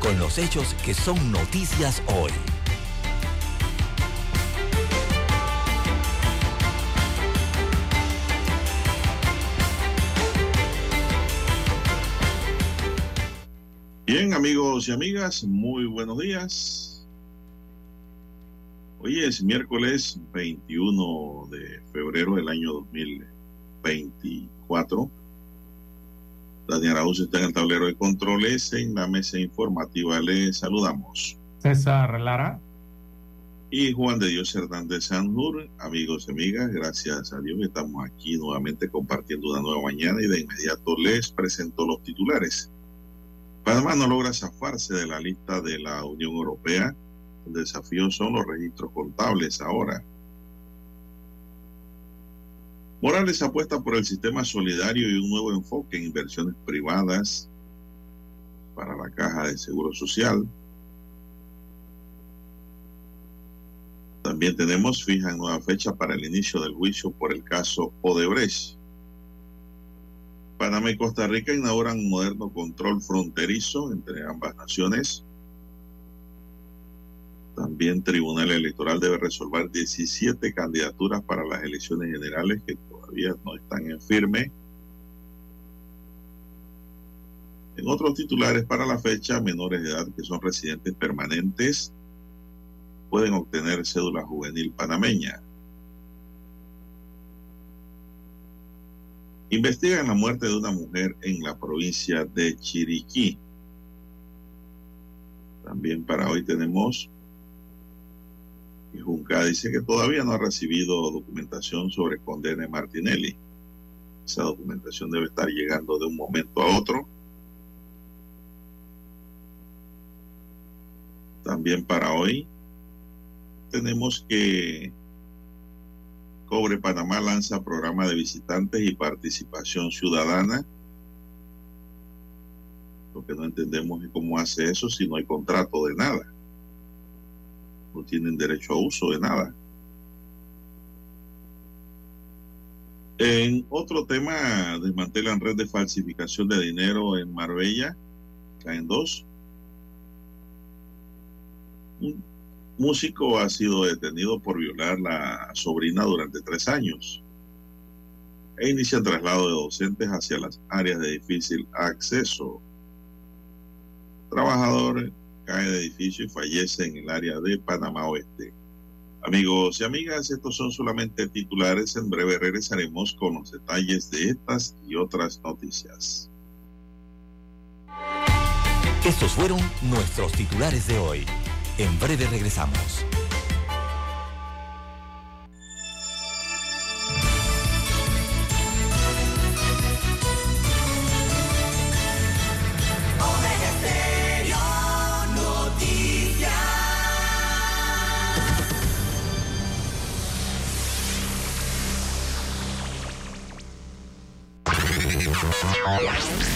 con los hechos que son noticias hoy. Bien, amigos y amigas, muy buenos días. Hoy es miércoles 21 de febrero del año 2024. Daniel Araúz está en el tablero de controles. En la mesa informativa le saludamos. César Lara. Y Juan de Dios Hernández Sanjur. Amigos y amigas, gracias a Dios estamos aquí nuevamente compartiendo una nueva mañana y de inmediato les presento los titulares. Panamá no logra zafarse de la lista de la Unión Europea. El desafío son los registros contables ahora. Morales apuesta por el sistema solidario y un nuevo enfoque en inversiones privadas para la caja de seguro social. También tenemos fija nueva fecha para el inicio del juicio por el caso Odebrecht. Panamá y Costa Rica inauguran un moderno control fronterizo entre ambas naciones. También Tribunal Electoral debe resolver 17 candidaturas para las elecciones generales que todavía no están en firme. En otros titulares para la fecha, menores de edad que son residentes permanentes pueden obtener cédula juvenil panameña. Investigan la muerte de una mujer en la provincia de Chiriquí. También para hoy tenemos y Junca dice que todavía no ha recibido documentación sobre Condene Martinelli. Esa documentación debe estar llegando de un momento a otro. También para hoy tenemos que Cobre Panamá lanza programa de visitantes y participación ciudadana. Lo que no entendemos es cómo hace eso si no hay contrato de nada no tienen derecho a uso de nada. En otro tema, desmantelan red de falsificación de dinero en Marbella, caen dos. Un músico ha sido detenido por violar la sobrina durante tres años. E inicia traslado de docentes hacia las áreas de difícil acceso. Trabajadores cae de edificio y fallece en el área de Panamá Oeste. Amigos y amigas, estos son solamente titulares. En breve regresaremos con los detalles de estas y otras noticias. Estos fueron nuestros titulares de hoy. En breve regresamos.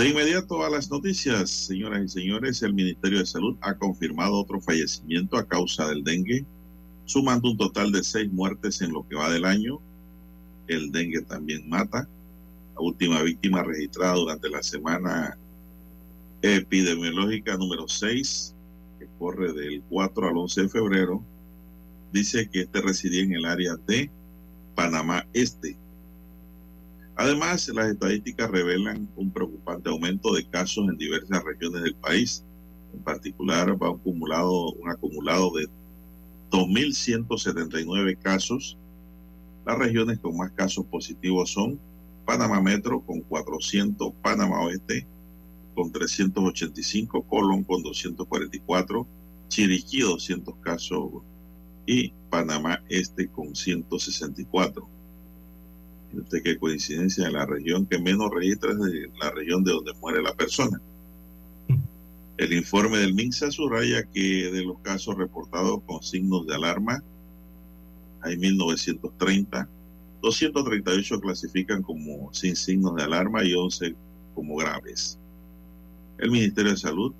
De inmediato a las noticias, señoras y señores, el Ministerio de Salud ha confirmado otro fallecimiento a causa del dengue. sumando un total de seis muertes en lo que va del año. El dengue también mata. La última víctima registrada durante la semana epidemiológica número 6, que corre del 4 al 11 de febrero, dice que este residía en el área de Panamá Este. Además, las estadísticas revelan un preocupante aumento de casos en diversas regiones del país. En particular, va acumulado, un acumulado de 2.179 casos. Las regiones con más casos positivos son Panamá Metro con 400, Panamá Oeste con 385, Colón con 244, Chiriquí 200 casos y Panamá Este con 164. Usted qué coincidencia en la región que menos registra es la región de donde muere la persona. El informe del MINSA subraya que de los casos reportados con signos de alarma hay 1930, 238 clasifican como sin signos de alarma y 11 como graves. El Ministerio de Salud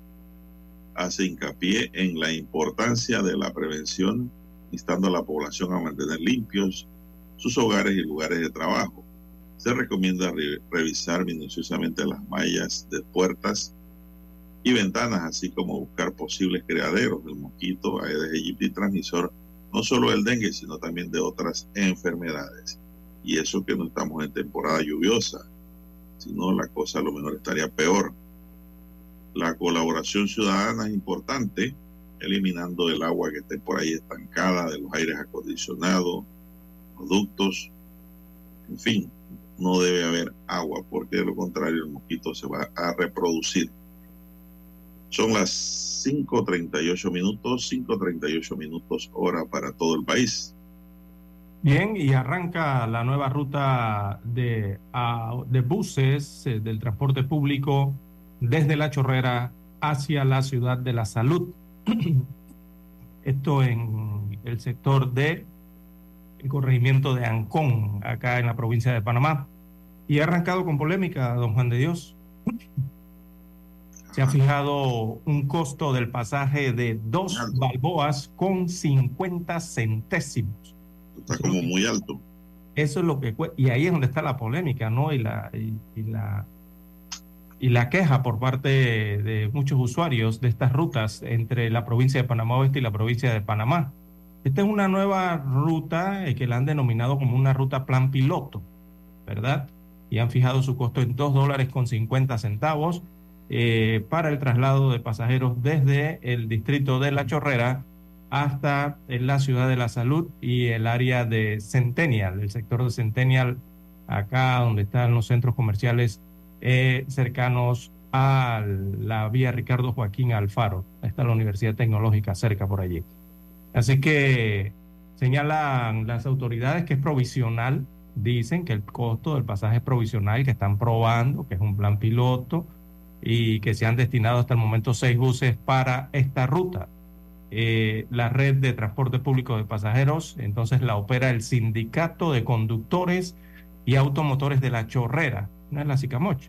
hace hincapié en la importancia de la prevención, instando a la población a mantener limpios sus hogares y lugares de trabajo. Se recomienda revisar minuciosamente las mallas de puertas y ventanas, así como buscar posibles criaderos del mosquito Aedes aegypti transmisor no solo del dengue, sino también de otras enfermedades. Y eso que no estamos en temporada lluviosa, si no la cosa a lo mejor estaría peor. La colaboración ciudadana es importante, eliminando el agua que esté por ahí estancada de los aires acondicionados, productos, en fin, no debe haber agua porque de lo contrario el mosquito se va a reproducir. Son las 5.38 minutos, 5.38 minutos hora para todo el país. Bien, y arranca la nueva ruta de, buses eh, del transporte público desde La Chorrera hacia la ciudad de la salud. Esto en el sector de el corregimiento de Ancón, acá en la provincia de Panamá. Y ha arrancado con polémica, don Juan de Dios. Se ha fijado un costo del pasaje de dos balboas con 50 centésimos. Está como muy alto. Eso es lo que y ahí es donde está la polémica, ¿no? Y la y la y la queja por parte de muchos usuarios de estas rutas entre la provincia de Panamá Oeste y la provincia de Panamá. Esta es una nueva ruta eh, que la han denominado como una ruta plan piloto, ¿verdad? Y han fijado su costo en 2 dólares con 50 centavos eh, para el traslado de pasajeros desde el distrito de La Chorrera hasta la ciudad de la salud y el área de Centennial, el sector de Centennial, acá donde están los centros comerciales eh, cercanos a la vía Ricardo Joaquín Alfaro. Está la Universidad Tecnológica cerca por allí. Así que señalan las autoridades que es provisional, dicen que el costo del pasaje es provisional, que están probando, que es un plan piloto y que se han destinado hasta el momento seis buses para esta ruta. Eh, la red de transporte público de pasajeros, entonces la opera el Sindicato de Conductores y Automotores de la Chorrera, no es la Sicamoch,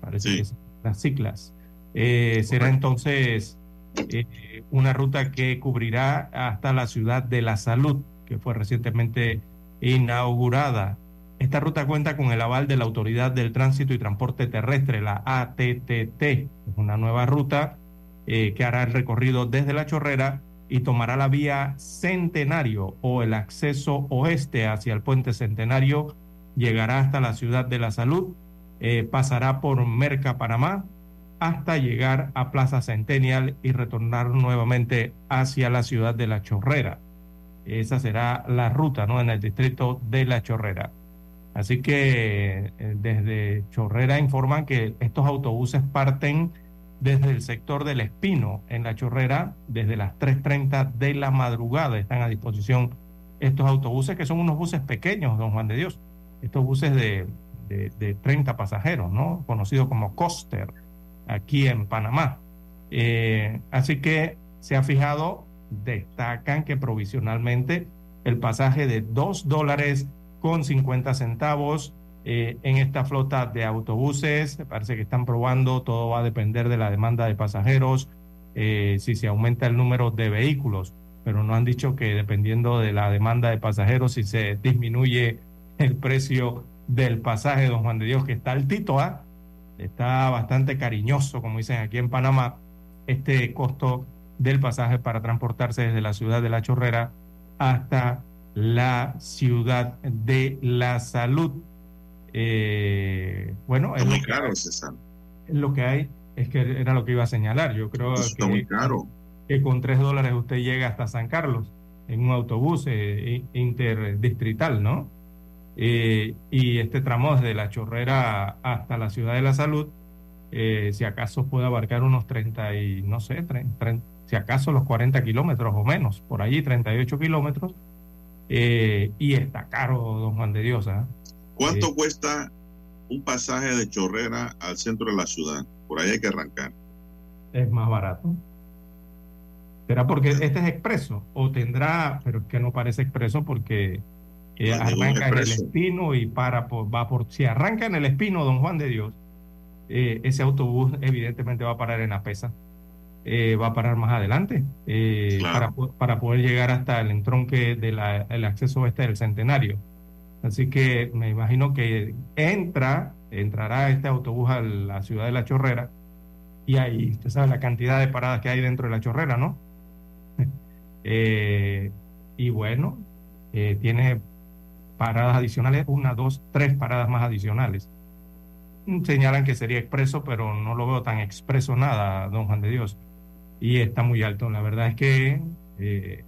parece que las ciclas. Eh, será entonces eh, una ruta que cubrirá hasta la ciudad de la salud, que fue recientemente inaugurada. Esta ruta cuenta con el aval de la Autoridad del Tránsito y Transporte Terrestre, la ATTT. Es una nueva ruta eh, que hará el recorrido desde La Chorrera y tomará la vía Centenario o el acceso oeste hacia el puente Centenario llegará hasta la ciudad de la salud, eh, pasará por Merca, Panamá, hasta llegar a Plaza Centennial y retornar nuevamente hacia la ciudad de La Chorrera. Esa será la ruta, ¿no? En el distrito de La Chorrera. Así que eh, desde Chorrera informan que estos autobuses parten desde el sector del Espino en La Chorrera, desde las 3.30 de la madrugada. Están a disposición estos autobuses, que son unos buses pequeños, don Juan de Dios estos buses de, de, 30 pasajeros, ¿no? Conocido como coaster, aquí en Panamá. Eh, así que se ha fijado, destacan que provisionalmente el pasaje de 2 dólares con 50 centavos eh, en esta flota de autobuses, parece que están probando, todo va a depender de la demanda de pasajeros, eh, si se aumenta el número de vehículos. pero no han dicho que dependiendo de la demanda de pasajeros, si se disminuye el precio del pasaje, don Juan de Dios, que está altito, ¿ah? Está bastante cariñoso, como dicen aquí en Panamá, este costo del pasaje para transportarse desde la ciudad de La Chorrera hasta la ciudad de la salud. Eh, bueno, es muy caro, César. Lo que hay es que era lo que iba a señalar. Yo creo que, muy caro. que con tres dólares usted llega hasta San Carlos en un autobús eh, interdistrital, ¿no? Eh, y este tramo desde la Chorrera hasta la Ciudad de la Salud, eh, si acaso puede abarcar unos 30 y no sé, si acaso los 40 kilómetros o menos, por allí 38 kilómetros, y está caro, don Juan de Dios. ¿ah? ¿Cuánto cuesta un pasaje de Chorrera al centro de la ciudad? Por ahí hay que arrancar. Es más barato. ¿Será porque este es expreso? ¿O tendrá, pero que no parece expreso porque eh, arranca en el espino y para va por. Si arranca en el espino, don Juan de Dios, eh, ese autobús evidentemente va a parar en la pesa. Eh, va a parar más adelante para, para, poder llegar hasta el entronque del acceso este del centenario. Así que me imagino que entra entrará este autobús a la ciudad de La Chorrera y ahí, usted sabe la cantidad de paradas que hay dentro de La Chorrera, ¿no? Y bueno, tiene paradas adicionales, una, dos, tres paradas más adicionales. Señalan que sería expreso, pero no lo veo tan expreso nada, don Juan de Dios. Y está muy alto. La verdad es que eh,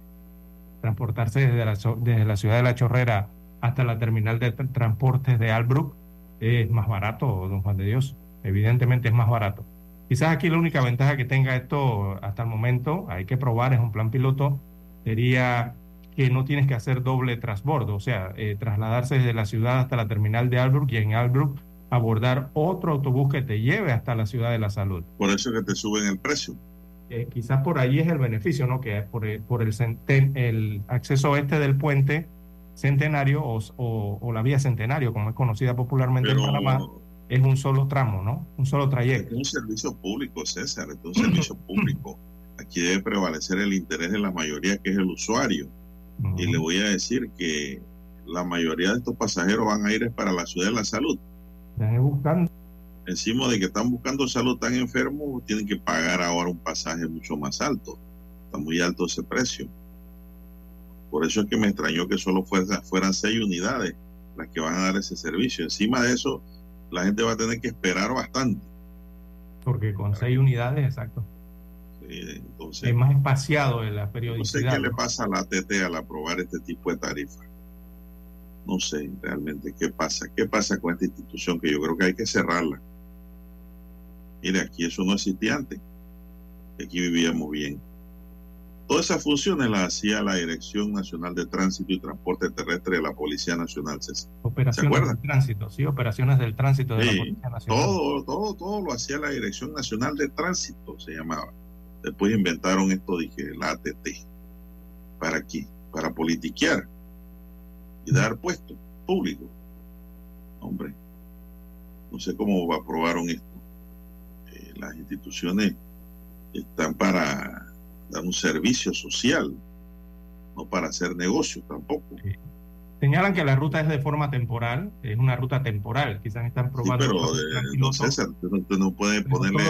transportarse desde la, desde la ciudad de La Chorrera hasta la terminal de transportes de Albrook es más barato, don Juan de Dios. Evidentemente es más barato. Quizás aquí la única ventaja que tenga esto hasta el momento, hay que probar, es un plan piloto, sería que no tienes que hacer doble transbordo, o sea, eh, trasladarse desde la ciudad hasta la terminal de Albrook y en Albrook abordar otro autobús que te lleve hasta la ciudad de la salud. Por eso que te suben el precio. Eh, quizás por ahí es el beneficio, ¿no? Que por, por el, el acceso este del puente Centenario o, la vía Centenario, como es conocida popularmente en Panamá, es un solo tramo, ¿no? Un solo trayecto. Es un servicio público, César, es un servicio público. Aquí debe prevalecer el interés de la mayoría, que es el usuario. Y le voy a decir que la mayoría de estos pasajeros van a ir para la ciudad de la salud. Están buscando. Encima de que están buscando salud tan enfermos, tienen que pagar ahora un pasaje mucho más alto. Está muy alto ese precio. Por eso es que me extrañó que solo fueran seis unidades las que van a dar ese servicio. Encima de eso, la gente va a tener que esperar bastante. Porque con seis unidades, exacto. Entonces, es más espaciado en la periodicidad. No sé qué le pasa a la ATT al aprobar este tipo de tarifa. No sé realmente qué pasa. ¿Qué pasa con esta institución que yo creo que hay que cerrarla? Mire, aquí eso no existía antes. Aquí vivíamos bien. Todas esas funciones las hacía la Dirección Nacional de Tránsito y Transporte Terrestre de la Policía Nacional, Operaciones del tránsito, sí, operaciones del tránsito de la Policía Nacional. Todo, todo, todo lo hacía la Dirección Nacional de Tránsito, se llamaba. Después inventaron esto, dije, la ATT. ¿Para qué? Para politiquear y dar puestos públicos. Hombre, no sé cómo aprobaron esto. Eh, las instituciones están para dar un servicio social, no para hacer negocios tampoco. Señalan que la ruta es de forma temporal, es una ruta temporal, quizás están probando. Sí, pero eh, no, César, usted no puede ponerle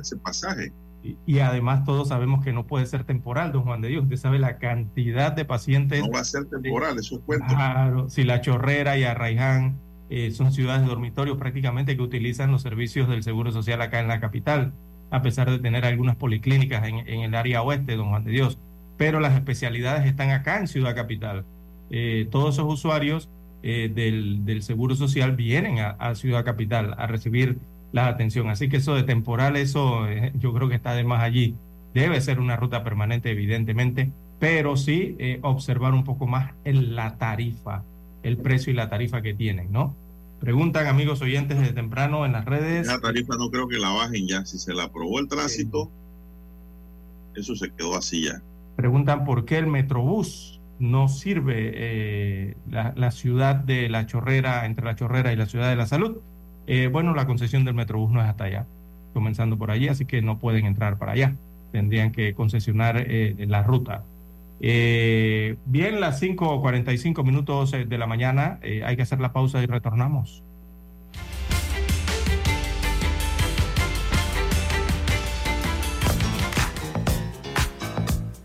ese, pasaje. Y, además todos sabemos que no puede ser temporal, don Juan de Dios. Usted sabe la cantidad de pacientes. No va a ser temporal, eso es cuento. Claro, si La Chorrera y Arraiján eh, son ciudades de dormitorio prácticamente que utilizan los servicios del Seguro Social acá en la capital a pesar de tener algunas policlínicas en, el área oeste, don Juan de Dios. Pero las especialidades están acá en Ciudad Capital. Eh, todos esos usuarios eh, del, Seguro Social vienen a, Ciudad Capital a recibir la atención. Así que eso de temporal, eso eh, yo creo que está de más allí. Debe ser una ruta permanente, evidentemente, pero sí observar un poco más en la tarifa, el precio y la tarifa que tienen, ¿no? Preguntan amigos oyentes desde temprano en las redes. La tarifa no creo que la bajen ya. Si se la aprobó el tránsito, eso se quedó así ya. Preguntan por qué el Metrobús no sirve eh, la, ciudad de La Chorrera, entre La Chorrera y la ciudad de la Salud. Eh, bueno, la concesión del Metrobús no es hasta allá, comenzando por allí, así que no pueden entrar para allá. Tendrían que concesionar eh, la ruta Eh, bien, las 5.45 minutos de la mañana, eh, hay que hacer la pausa y retornamos.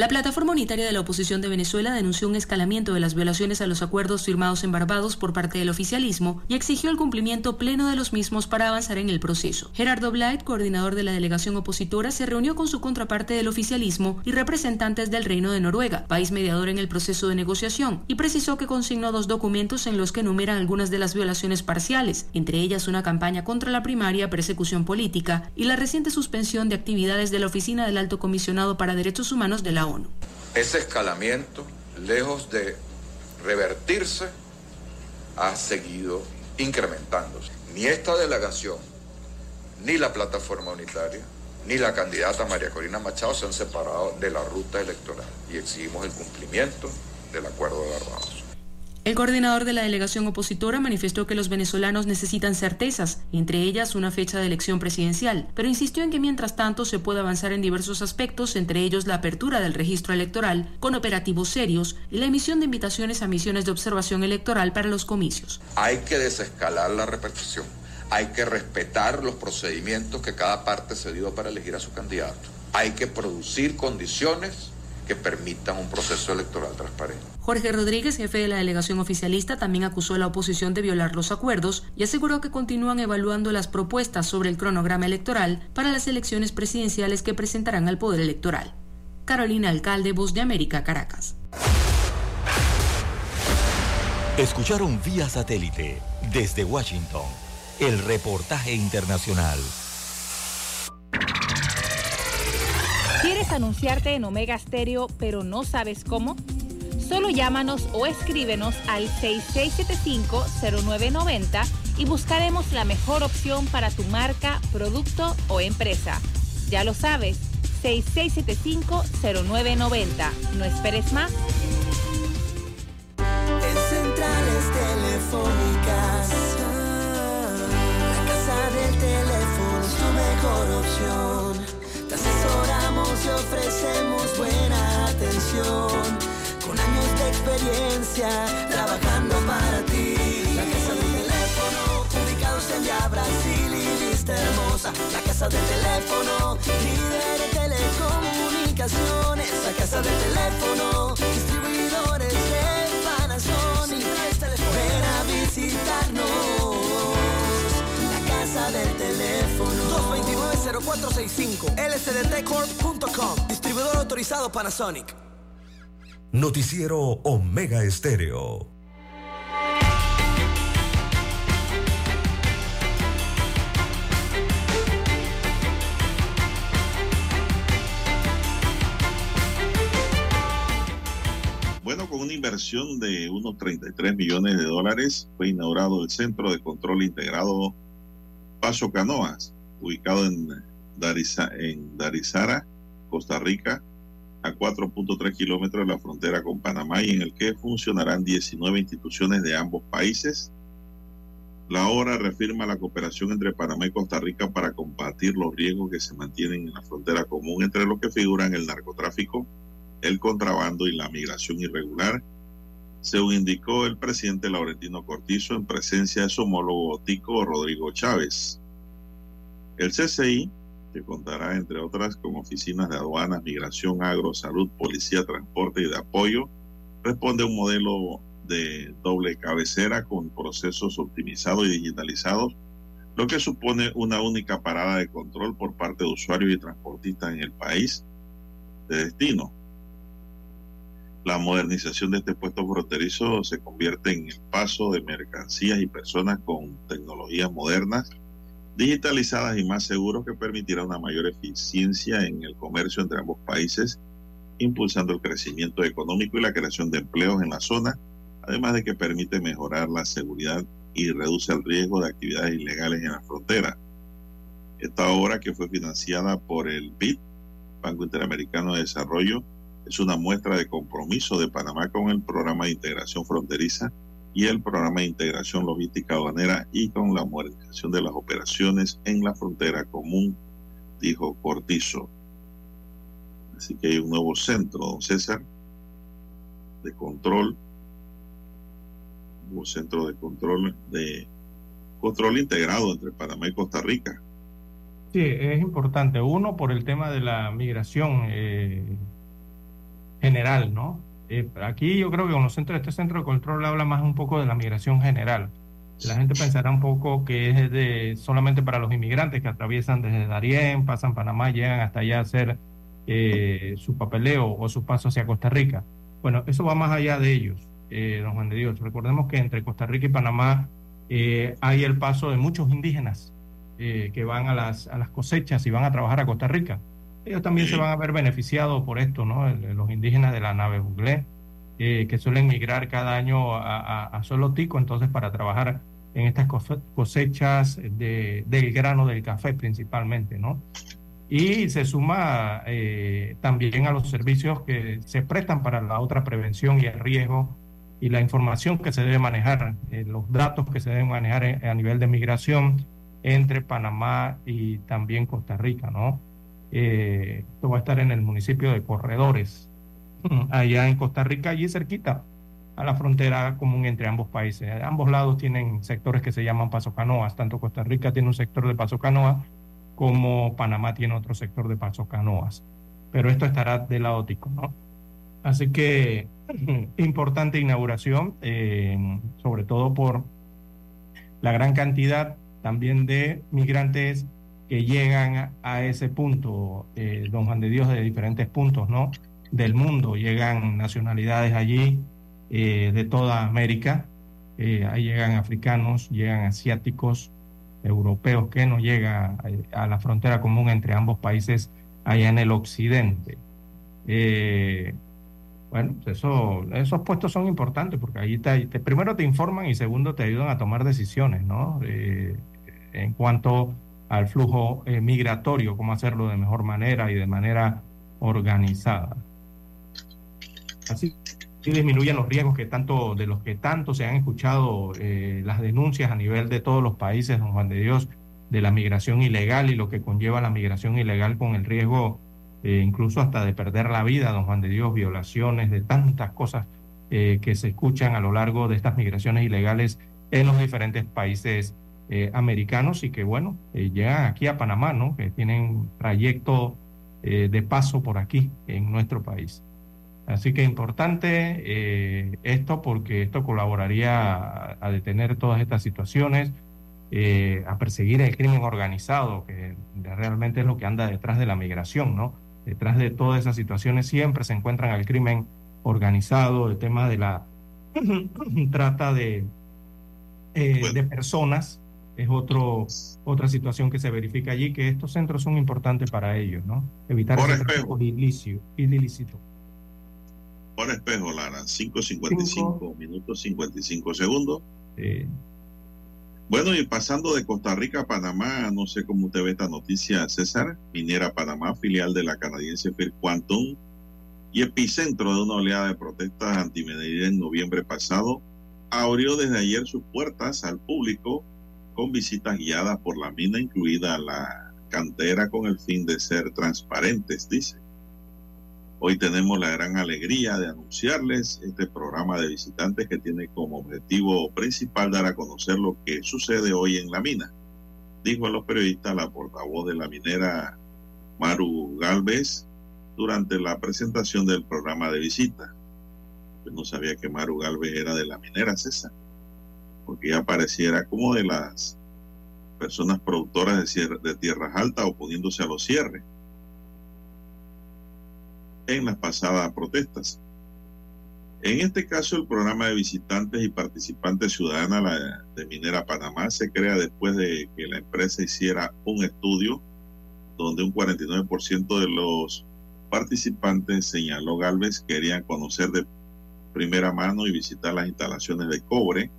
La plataforma unitaria de la oposición de Venezuela denunció un escalamiento de las violaciones a los acuerdos firmados en Barbados por parte del oficialismo y exigió el cumplimiento pleno de los mismos para avanzar en el proceso. Gerardo Blight, coordinador de la delegación opositora, se reunió con su contraparte del oficialismo y representantes del Reino de Noruega, país mediador en el proceso de negociación, y precisó que consignó dos documentos en los que enumeran algunas de las violaciones parciales, entre ellas una campaña contra la primaria, persecución política y la reciente suspensión de actividades de la Oficina del Alto Comisionado para Derechos Humanos de la Ese escalamiento, lejos de revertirse, ha seguido incrementándose. Ni esta delegación, ni la plataforma unitaria, ni la candidata María Corina Machado se han separado de la ruta electoral y exigimos el cumplimiento del acuerdo de Barbados. El coordinador de la delegación opositora manifestó que los venezolanos necesitan certezas, entre ellas una fecha de elección presidencial, pero insistió en que mientras tanto se puede avanzar en diversos aspectos, entre ellos la apertura del registro electoral con operativos serios y la emisión de invitaciones a misiones de observación electoral para los comicios. Hay que desescalar la repercusión, hay que respetar los procedimientos que cada parte se dio para elegir a su candidato, hay que producir condiciones que permitan un proceso electoral transparente. Jorge Rodríguez, jefe de la delegación oficialista, también acusó a la oposición de violar los acuerdos y aseguró que continúan evaluando las propuestas sobre el cronograma electoral para las elecciones presidenciales que presentarán al Poder Electoral. Carolina Alcalde, Voz de América, Caracas. Escucharon vía satélite desde Washington el reportaje internacional. ¿Quieres anunciarte en Omega Stereo pero no sabes cómo? Solo llámanos o escríbenos al 6675-0990 y buscaremos la mejor opción para tu marca, producto o empresa. Ya lo sabes, 6675-0990. No esperes más. Teléfono, distribuidores de Panasonic. Ven a visitarnos. La casa del teléfono. 229-0465 lsdtcorp.com Distribuidor autorizado Panasonic. Noticiero Omega Estéreo. De unos 33 millones de dólares, fue inaugurado el Centro de Control Integrado Paso Canoas, ubicado en, en Darizara, Costa Rica, a 4.3 kilómetros de la frontera con Panamá y en el que funcionarán 19 instituciones de ambos países. La obra reafirma la cooperación entre Panamá y Costa Rica para combatir los riesgos que se mantienen en la frontera común, entre los que figuran el narcotráfico, el contrabando y la migración irregular, según indicó el presidente Laurentino Cortizo en presencia de su homólogo Tico Rodrigo Chávez. El CCI que contará, entre otras, con oficinas de aduanas, migración, agro, salud, policía, transporte y de apoyo, responde a un modelo de doble cabecera con procesos optimizados y digitalizados, lo que supone una única parada de control por parte de usuarios y transportistas en el país de destino. La modernización de este puesto fronterizo se convierte en el paso de mercancías y personas con tecnologías modernas, digitalizadas y más seguros que permitirá una mayor eficiencia en el comercio entre ambos países, impulsando el crecimiento económico y la creación de empleos en la zona, además de que permite mejorar la seguridad y reduce el riesgo de actividades ilegales en la frontera. Esta obra, que fue financiada por el BID, Banco Interamericano de Desarrollo, es una muestra de compromiso de Panamá con el programa de integración fronteriza y el programa de integración logística aduanera y con la modernización de las operaciones en la frontera común, dijo Cortizo. Así que hay un nuevo centro, don César, de control, un nuevo centro de control de control integrado entre Panamá y Costa Rica. Sí, es importante. Uno, por el tema de la migración eh, general, ¿no? Eh, aquí yo creo que con los centros, este centro de control habla más un poco de la migración general. La gente pensará un poco que es de solamente para los inmigrantes que atraviesan desde Darién, pasan Panamá, llegan hasta allá a hacer eh, su papeleo o su paso hacia Costa Rica. Bueno, eso va más allá de ellos, eh, don Juan de Dios. Recordemos que entre Costa Rica y Panamá hay el paso de muchos indígenas que van a las, a las cosechas y van a trabajar a Costa Rica ellos también se van a ver beneficiados por esto, ¿no? Los indígenas de la nave Buglé, eh, que suelen migrar cada año a, a, Solo Tico, entonces para trabajar en estas cosechas de, del grano del café principalmente, ¿no? Y se suma eh, también a los servicios que se prestan para la otra prevención y el riesgo y la información que se debe manejar, eh, los datos que se deben manejar a nivel de migración entre Panamá y también Costa Rica, ¿no? Eh, esto va a estar en el municipio de Corredores, allá en Costa Rica, allí cerquita a la frontera común entre ambos países. ambos lados tienen sectores que se llaman Paso Canoas, tanto Costa Rica tiene un sector de Paso Canoas como Panamá tiene otro sector de Paso Canoas. Pero esto estará del lado tico, ¿no? Así que importante inauguración, eh, sobre todo por la gran cantidad también de migrantes que llegan a ese punto, eh, don Juan de Dios, de diferentes puntos ¿no? del mundo. Llegan nacionalidades allí eh, de toda América, eh, ahí llegan africanos, llegan asiáticos, europeos, que no llegan a, la frontera común entre ambos países allá en el occidente. bueno, eso, esos puestos son importantes porque ahí te, primero te informan y segundo te ayudan a tomar decisiones, ¿no? en cuanto al flujo eh, migratorio, cómo hacerlo de mejor manera y de manera organizada. Así disminuyen los riesgos que tanto, de los que tanto se han escuchado eh, las denuncias a nivel de todos los países, don Juan de Dios, de la migración ilegal y lo que conlleva la migración ilegal con el riesgo eh, incluso hasta de perder la vida, don Juan de Dios, violaciones, de tantas cosas que se escuchan a lo largo de estas migraciones ilegales en los diferentes países eh, americanos y que, bueno, eh, llegan aquí a Panamá, ¿no? Que tienen trayecto eh, de paso por aquí, en nuestro país. Así que importante esto porque esto colaboraría a, detener todas estas situaciones, a perseguir el crimen organizado, que realmente es lo que anda detrás de la migración, ¿no? Detrás de todas esas situaciones siempre se encuentran el crimen organizado, el tema de la trata de, de personas es otro, otra situación que se verifica allí, que estos centros son importantes para ellos, ¿no? Evitar Por el espejo. ilícito. Por espejo, Lara, 5.55 minutos 55 segundos. Bueno, y pasando de Costa Rica a Panamá, no sé cómo usted ve esta noticia, César. Minera Panamá, filial de la canadiense Fair Quantum y epicentro de una oleada de protestas antiminería en noviembre pasado, abrió desde ayer sus puertas al público con visitas guiadas por la mina, incluida la cantera, con el fin de ser transparentes, dice. Hoy tenemos la gran alegría de anunciarles este programa de visitantes que tiene como objetivo principal dar a conocer lo que sucede hoy en la mina, dijo a los periodistas la portavoz de la minera Maru Galvez durante la presentación del programa de visita. No sabía que Maru Galvez era de la minera César porque ya pareciera como de las personas productoras de, tierras altas oponiéndose a los cierres en las pasadas protestas. En este caso, el programa de visitantes y participantes ciudadanas de Minera Panamá se crea después de que la empresa hiciera un estudio donde un 49% de los participantes, señaló Galvez, querían conocer de primera mano y visitar las instalaciones de cobre.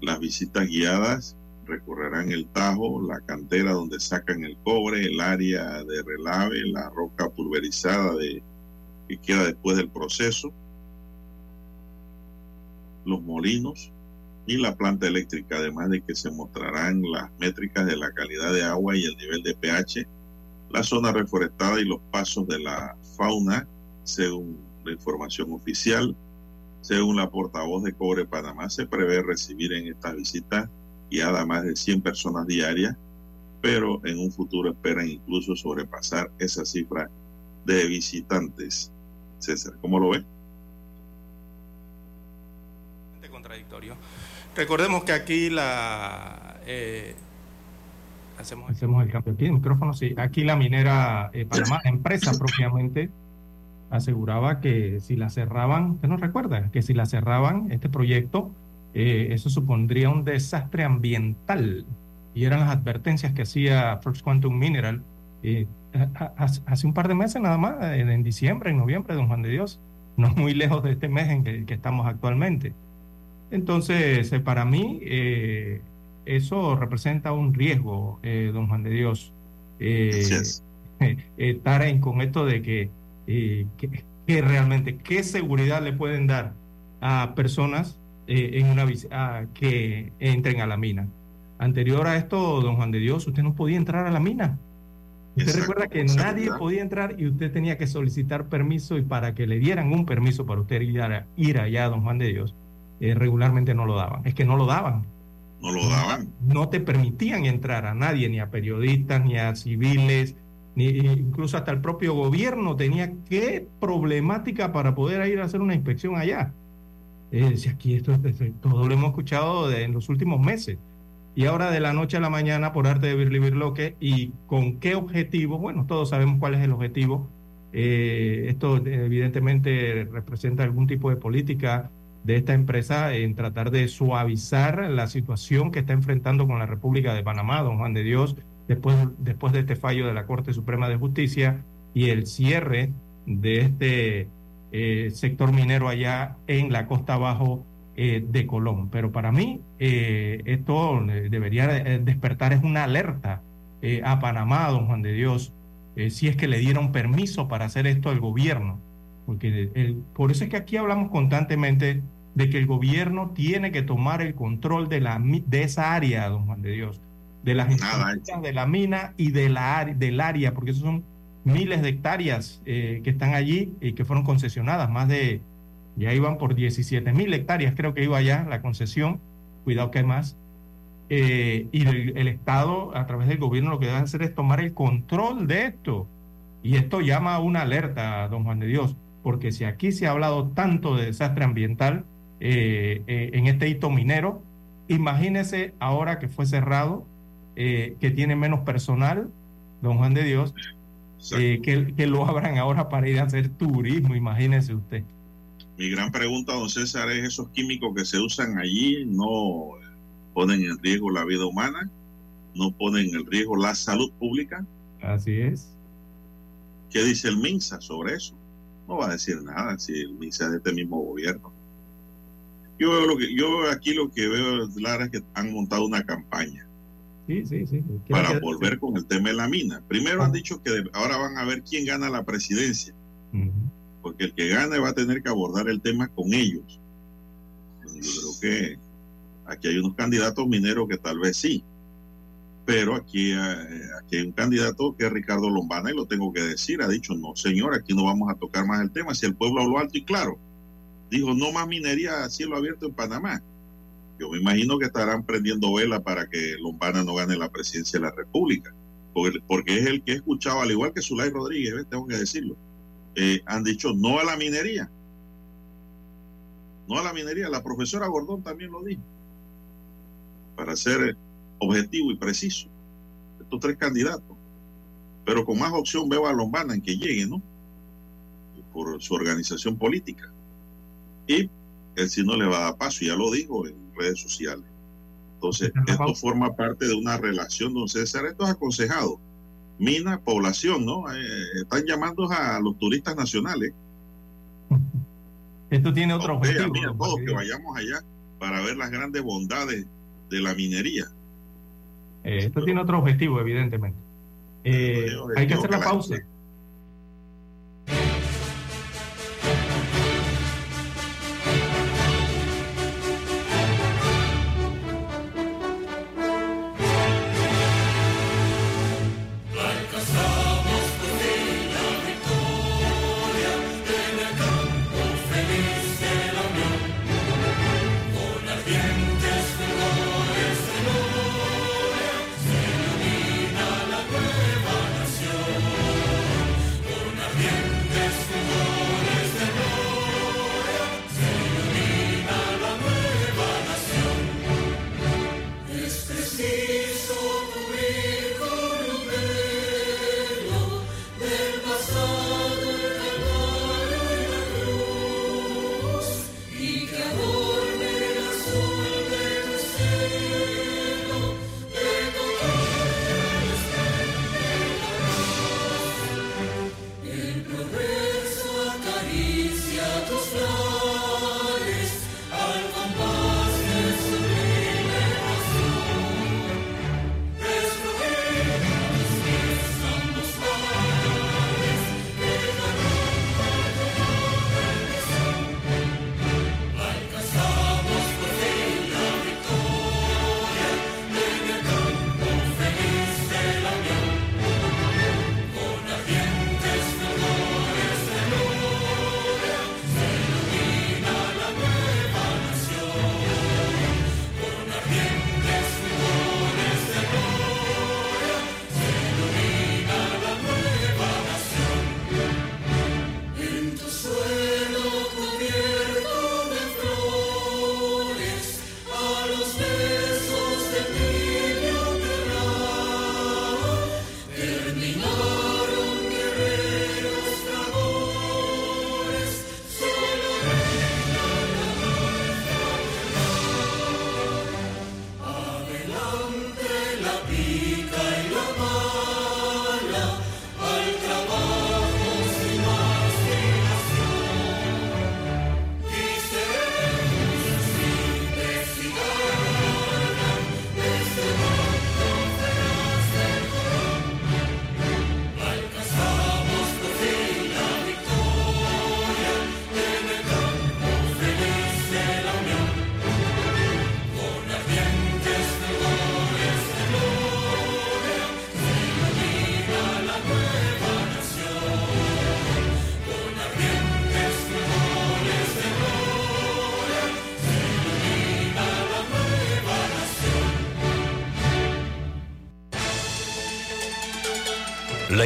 Las visitas guiadas recorrerán el Tajo, la cantera donde sacan el cobre, el área de relave, la roca pulverizada de, que queda después del proceso, los molinos y la planta eléctrica, además de que se mostrarán las métricas de la calidad de agua y el nivel de pH, la zona reforestada y los pasos de la fauna, según la información oficial. Según la portavoz de Cobre Panamá, se prevé recibir en estas visitas guiada más de 100 personas diarias, pero en un futuro esperan incluso sobrepasar esa cifra de visitantes. César, ¿cómo lo ve? Contradictorio. Recordemos que aquí la... Eh, hacemos, hacemos el cambio aquí, el micrófono, sí. Aquí la minera eh, Panamá, empresa propiamente, aseguraba que si la cerraban, ¿usted no recuerda? Que si la cerraban, este proyecto, eh, eso supondría un desastre ambiental. Y eran las advertencias que hacía First Quantum Mineral eh, hace un par de meses nada más, en, diciembre, en noviembre, don Juan de Dios, no muy lejos de este mes en que, que estamos actualmente. Entonces, eh, para mí, eh, eso representa un riesgo, eh, don Juan de Dios, estar con esto de que, que, realmente, qué seguridad le pueden dar a personas en una que entren a la mina. Anterior a esto, don Juan de Dios, usted no podía entrar a la mina. Usted recuerda que nadie podía entrar y usted tenía que solicitar permiso y para que le dieran un permiso para usted ir, ir allá, don Juan de Dios, eh, regularmente no lo daban. Es que no lo daban. No lo daban. No te permitían entrar a nadie, ni a periodistas, ni a civiles, incluso hasta el propio gobierno tenía qué problemática para poder ir a hacer una inspección allá. Eh, si aquí esto, todo lo hemos escuchado en los últimos meses. Y ahora de la noche a la mañana, por arte de Birli Birloque, ¿y con qué objetivo? Bueno, todos sabemos cuál es el objetivo. Eh, esto evidentemente representa algún tipo de política de esta empresa en tratar de suavizar la situación que está enfrentando con la República de Panamá, don Juan de Dios, después, después de este fallo de la Corte Suprema de Justicia y el cierre de este eh, sector minero allá en la costa abajo eh, de Colón. Pero para mí eh, esto debería despertar es una alerta a Panamá, don Juan de Dios, si es que le dieron permiso para hacer esto al gobierno porque el, por eso es que aquí hablamos constantemente de que el gobierno tiene que tomar el control de, la, de esa área, don Juan de Dios, de las instalaciones de la mina y de la, del área, porque esos son miles de hectáreas eh, que están allí y que fueron concesionadas, más de, ya iban por 17 mil hectáreas, creo que iba allá la concesión, cuidado que hay más. Eh, y el, el, Estado, a través del gobierno, lo que debe hacer es tomar el control de esto. Y esto llama a una alerta, don Juan de Dios porque si aquí se ha hablado tanto de desastre ambiental eh, eh, en este hito minero, imagínese ahora que fue cerrado, eh, que tiene menos personal, don Juan de Dios, que, que, lo abran ahora para ir a hacer turismo, imagínese usted. Mi gran pregunta, don César, es esos químicos que se usan allí no ponen en riesgo la vida humana, no ponen en riesgo la salud pública. Así es. ¿Qué dice el MINSA sobre eso? no va a decir nada si el MISA es de este mismo gobierno. Yo veo lo que yo aquí lo que veo claro es que han montado una campaña sí, sí, sí. para volver con el tema de la mina. Primero han dicho que ahora van a ver quién gana la presidencia, porque el que gane va a tener que abordar el tema con ellos. Yo creo que aquí hay unos candidatos mineros que tal vez sí, pero aquí, eh, aquí hay un candidato que es Ricardo Lombana y lo tengo que decir, ha dicho, no señor, aquí no vamos a tocar más el tema, si el pueblo habló alto y claro, dijo, no más minería a cielo abierto en Panamá. Yo me imagino que estarán prendiendo vela para que Lombana no gane la presidencia de la República, porque, es el que he escuchado, al igual que Zulay Rodríguez, tengo que decirlo, eh, han dicho no a la minería. No a la minería, la profesora Gordón también lo dijo. Para hacer objetivo y preciso. Estos tres candidatos. Pero con más opción veo a Lombana en que llegue, ¿no? Por su organización política. Y él sí no le va a dar paso, ya lo dijo en redes sociales. Entonces, esto forma parte de una relación, don César, esto es aconsejado. Mina, población, ¿no? Eh, están llamando a los turistas nacionales. Esto tiene otro objetivo. todos que vayamos allá para ver las grandes bondades de la minería. Eh, esto tiene otro objetivo, evidentemente. Eh, hay que hacer la pausa.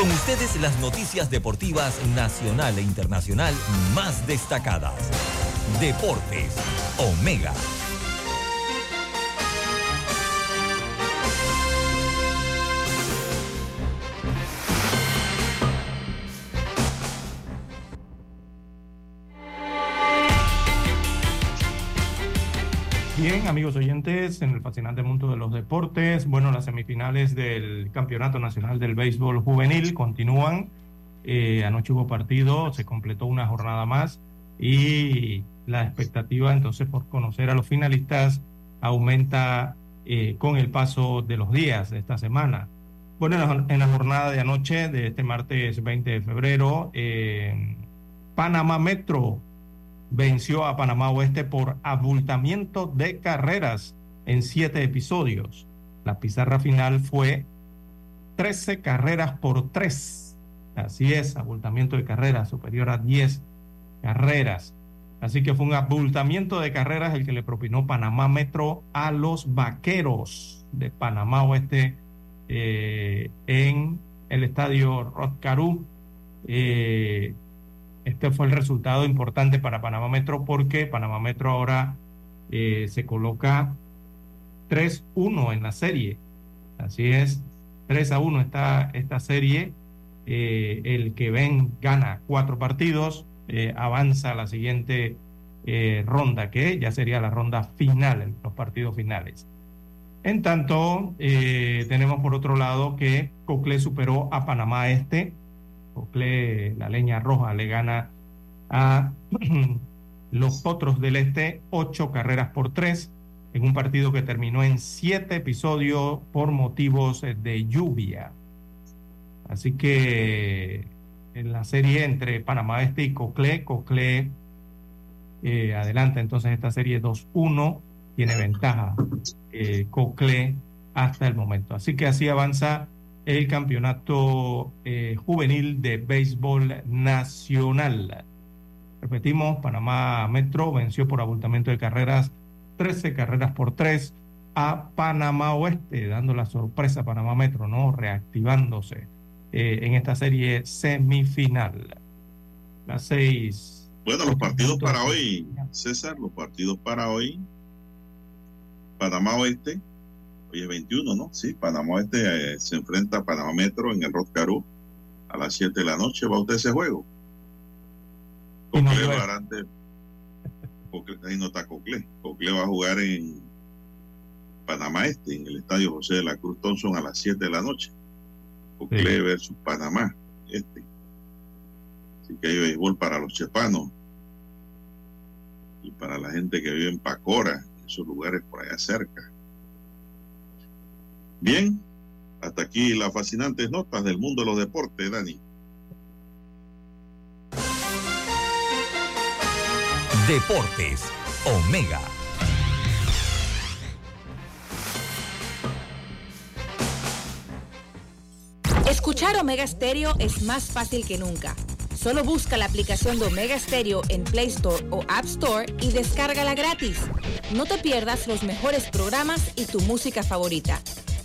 Con ustedes las noticias deportivas nacional e internacional más destacadas. Deportes, Omega. Amigos oyentes, en el fascinante mundo de los deportes, bueno, las semifinales del Campeonato Nacional del Béisbol Juvenil continúan. Eh, anoche hubo partido, se completó una jornada más y la expectativa entonces por conocer a los finalistas aumenta eh, con el paso de los días de esta semana. Bueno, en la, jornada de anoche, de este martes 20 de febrero, eh, Panamá Metro venció a Panamá Oeste por abultamiento de carreras en siete episodios. La pizarra final fue 13 carreras por 3. Así es, abultamiento de carreras superior a 10 carreras. Así que fue un abultamiento de carreras el que le propinó Panamá Metro a los vaqueros de Panamá Oeste eh, en el estadio. Eh, este fue el resultado importante para Panamá Metro porque Panamá Metro ahora eh, se coloca 3-1 en la serie. Así es, 3 a 1 está esta serie. el que ven gana cuatro partidos, eh, avanza a la siguiente eh, ronda, que ya sería la ronda final, los partidos finales. En tanto, eh, tenemos por otro lado que Cocle superó a Panamá Este. Cocle, la leña roja, le gana a los otros del Este ocho carreras por tres en un partido que terminó en siete episodios por motivos de lluvia. Así que en la serie entre Panamá Este y Cocle. Cocle eh, adelanta entonces esta serie 2-1, tiene ventaja eh, Cocle hasta el momento. Así que así avanza el campeonato eh, juvenil de béisbol nacional. Repetimos, Panamá Metro venció por abultamiento de carreras 13 carreras por 3 a Panamá Oeste, dando la sorpresa a Panamá Metro, ¿no? Reactivándose eh, en esta serie semifinal. Las seis. Bueno, los partidos para hoy, César, los partidos para hoy. Panamá Oeste, hoy es 21, ¿no? Sí, Panamá Oeste eh, se enfrenta a Panamá Metro en el Rotcarú a las 7 de la noche. ¿Va usted ese juego? Cocle va Barante, Cocle, ahí no está Cocle. Cocle va a jugar en Panamá Este, en el Estadio José de la Cruz Thompson a las 7 de la noche. Cocle versus Panamá. Este. Así que hay béisbol para los chepanos y para la gente que vive en Pacora, esos lugares por allá cerca. Bien, hasta aquí las fascinantes notas del mundo de los deportes, Dani. Deportes, Omega. Escuchar Omega Stereo es más fácil que nunca. Solo busca la aplicación de Omega Stereo en Play Store o App Store y descárgala gratis. No te pierdas los mejores programas y tu música favorita.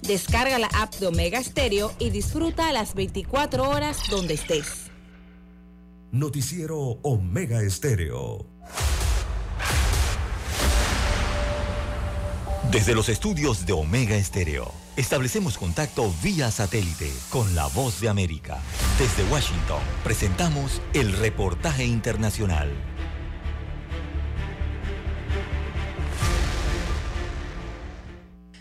Descarga la app de Omega Stereo y disfruta las 24 horas donde estés. Noticiero Omega Estéreo. Desde los estudios de Omega Estéreo, establecemos contacto vía satélite con la voz de América. Desde Washington, presentamos el reportaje internacional.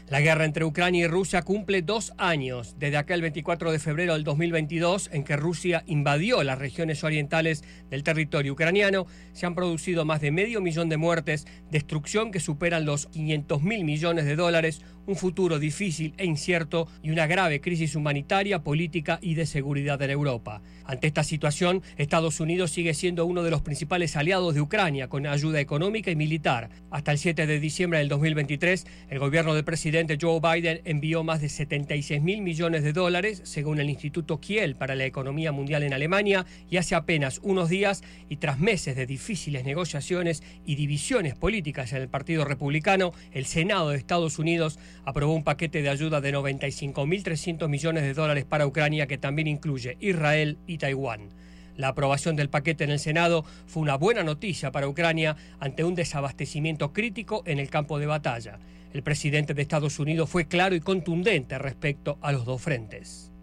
La guerra entre Ucrania y Rusia cumple dos años desde aquel 24 de febrero del 2022 en que Rusia invadió las regiones orientales del territorio ucraniano. Se han producido más de medio millón de muertes, destrucción que superan los 500 mil millones de dólares, un futuro difícil e incierto y una grave crisis humanitaria, política y de seguridad en Europa. Ante esta situación, Estados Unidos sigue siendo uno de los principales aliados de Ucrania con ayuda económica y militar. Hasta el 7 de diciembre del 2023, el gobierno del presidente Joe Biden envió más de 76 mil millones de dólares, según el Instituto Kiel para la Economía Mundial en Alemania, y hace apenas unos días y tras meses de difíciles negociaciones y divisiones políticas en el Partido Republicano, el Senado de Estados Unidos aprobó un paquete de ayuda de 95.300 millones de dólares para Ucrania que también incluye Israel y Taiwán. La aprobación del paquete en el Senado fue una buena noticia para Ucrania ante un desabastecimiento crítico en el campo de batalla. El presidente de Estados Unidos fue claro y contundente respecto a los dos frentes.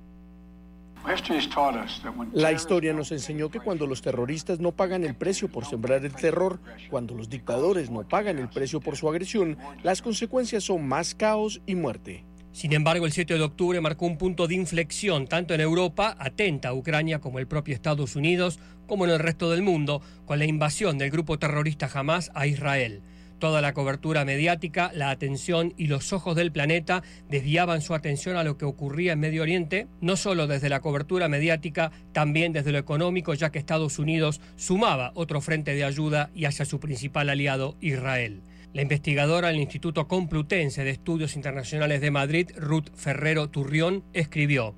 La historia nos enseñó que cuando los terroristas no pagan el precio por sembrar el terror, cuando los dictadores no pagan el precio por su agresión, las consecuencias son más caos y muerte. Sin embargo, el 7 de octubre marcó un punto de inflexión tanto en Europa, atenta a Ucrania, como el propio Estados Unidos, como en el resto del mundo, con la invasión del grupo terrorista Hamas a Israel. Toda la cobertura mediática, la atención y los ojos del planeta desviaban su atención a lo que ocurría en Medio Oriente, no solo desde la cobertura mediática, también desde lo económico, ya que Estados Unidos sumaba otro frente de ayuda y hacia su principal aliado, Israel. La investigadora del Instituto Complutense de Estudios Internacionales de Madrid, Ruth Ferrero Turrión, escribió,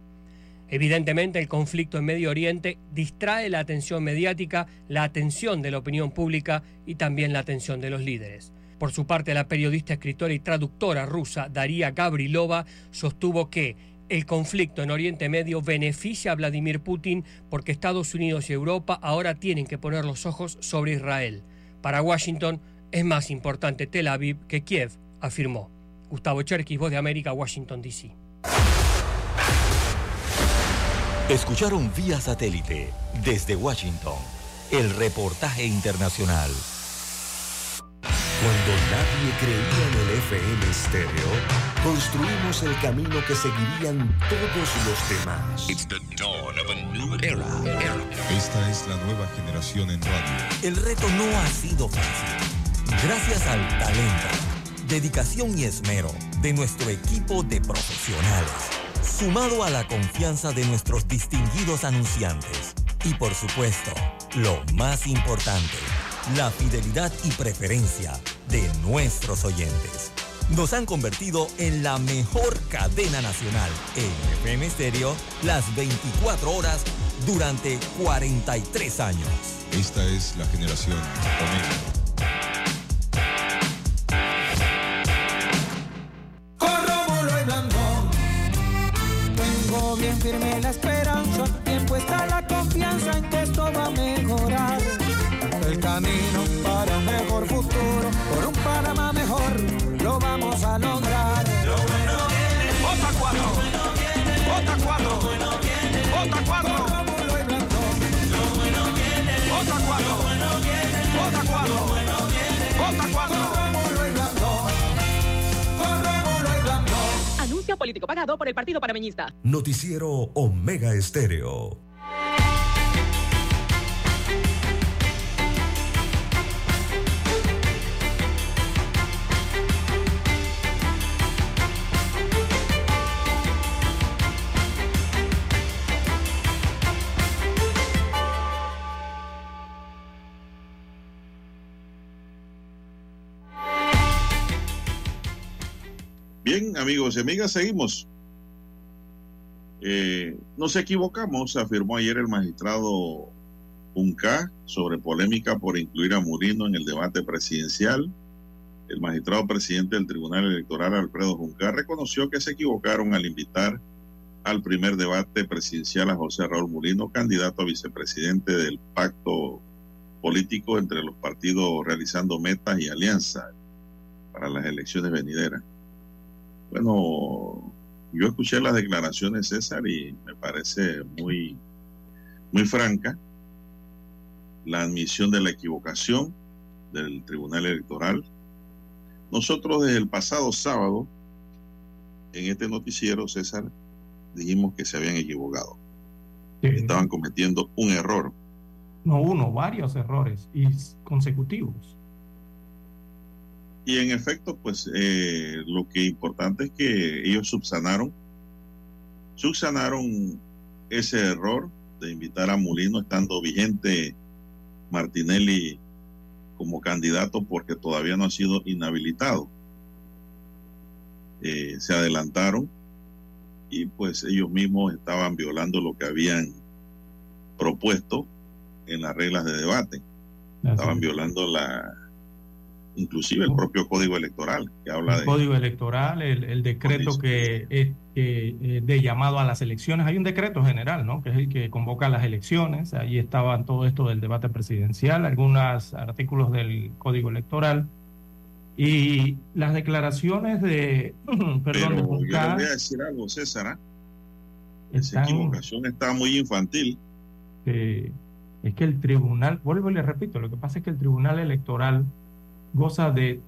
Evidentemente el conflicto en Medio Oriente distrae la atención mediática, la atención de la opinión pública y también la atención de los líderes. Por su parte, la periodista, escritora y traductora rusa Daria Gabrilova sostuvo que el conflicto en Oriente Medio beneficia a Vladimir Putin porque Estados Unidos y Europa ahora tienen que poner los ojos sobre Israel. Para Washington, es más importante Tel Aviv que Kiev, afirmó. Gustavo Cherkis, Voz de América, Washington, D.C. Escucharon vía satélite desde Washington el reportaje internacional. Cuando nadie creía en el FM estéreo, construimos el camino que seguirían todos los demás. Esta es la nueva generación en radio. El reto no ha sido fácil Gracias al talento, dedicación y esmero de nuestro equipo de profesionales, sumado a la confianza de nuestros distinguidos anunciantes y por supuesto, lo más importante, la fidelidad y preferencia de nuestros oyentes. Nos han convertido en la mejor cadena nacional en FM Stereo las 24 horas durante 43 años. Esta es la generación. Bien firme la esperanza, bien puesta la confianza en que esto va a mejorar. El camino para un mejor futuro, por un Panamá mejor, lo vamos a lograr. Lo bueno viene. Vota cuatro. Vota cuatro. Vota cuatro. Vota cuatro. Vota cuatro. Vota cuatro. Político pagado por el Partido Panameñista. Noticiero Omega Estéreo. Bien, amigos y amigas, seguimos. Eh, nos equivocamos, afirmó ayer el magistrado Unca sobre polémica por incluir a Murino en el debate presidencial. El magistrado presidente del Tribunal Electoral, Alfredo Junca, reconoció que se equivocaron al invitar al primer debate presidencial a José Raúl Murino, candidato a vicepresidente del pacto político entre los partidos realizando metas y alianzas para las elecciones venideras. Bueno, yo escuché las declaraciones César y me parece muy, muy franca la admisión de la equivocación del Tribunal Electoral. Nosotros desde el pasado sábado, en este noticiero, César, dijimos que se habían equivocado. Estaban cometiendo un error. No uno, varios errores y consecutivos. Y en efecto, pues eh, lo que importante es que ellos subsanaron, subsanaron ese error de invitar a Molino estando vigente Martinelli como candidato porque todavía no ha sido inhabilitado. Eh, se adelantaron y pues ellos mismos estaban violando lo que habían propuesto en las reglas de debate. Estaban violando la, inclusive el propio código electoral que habla el código electoral el, decreto que es eh, de llamado a las elecciones. Hay un decreto general no que es el que convoca las elecciones. Ahí estaban todo esto del debate presidencial algunos artículos del código electoral. Y las declaraciones de perdón Pero yo voy a decir algo César ¿ah? esa equivocación está muy infantil. Es que el tribunal vuelvo y le repito lo que pasa es que el tribunal electoral goza de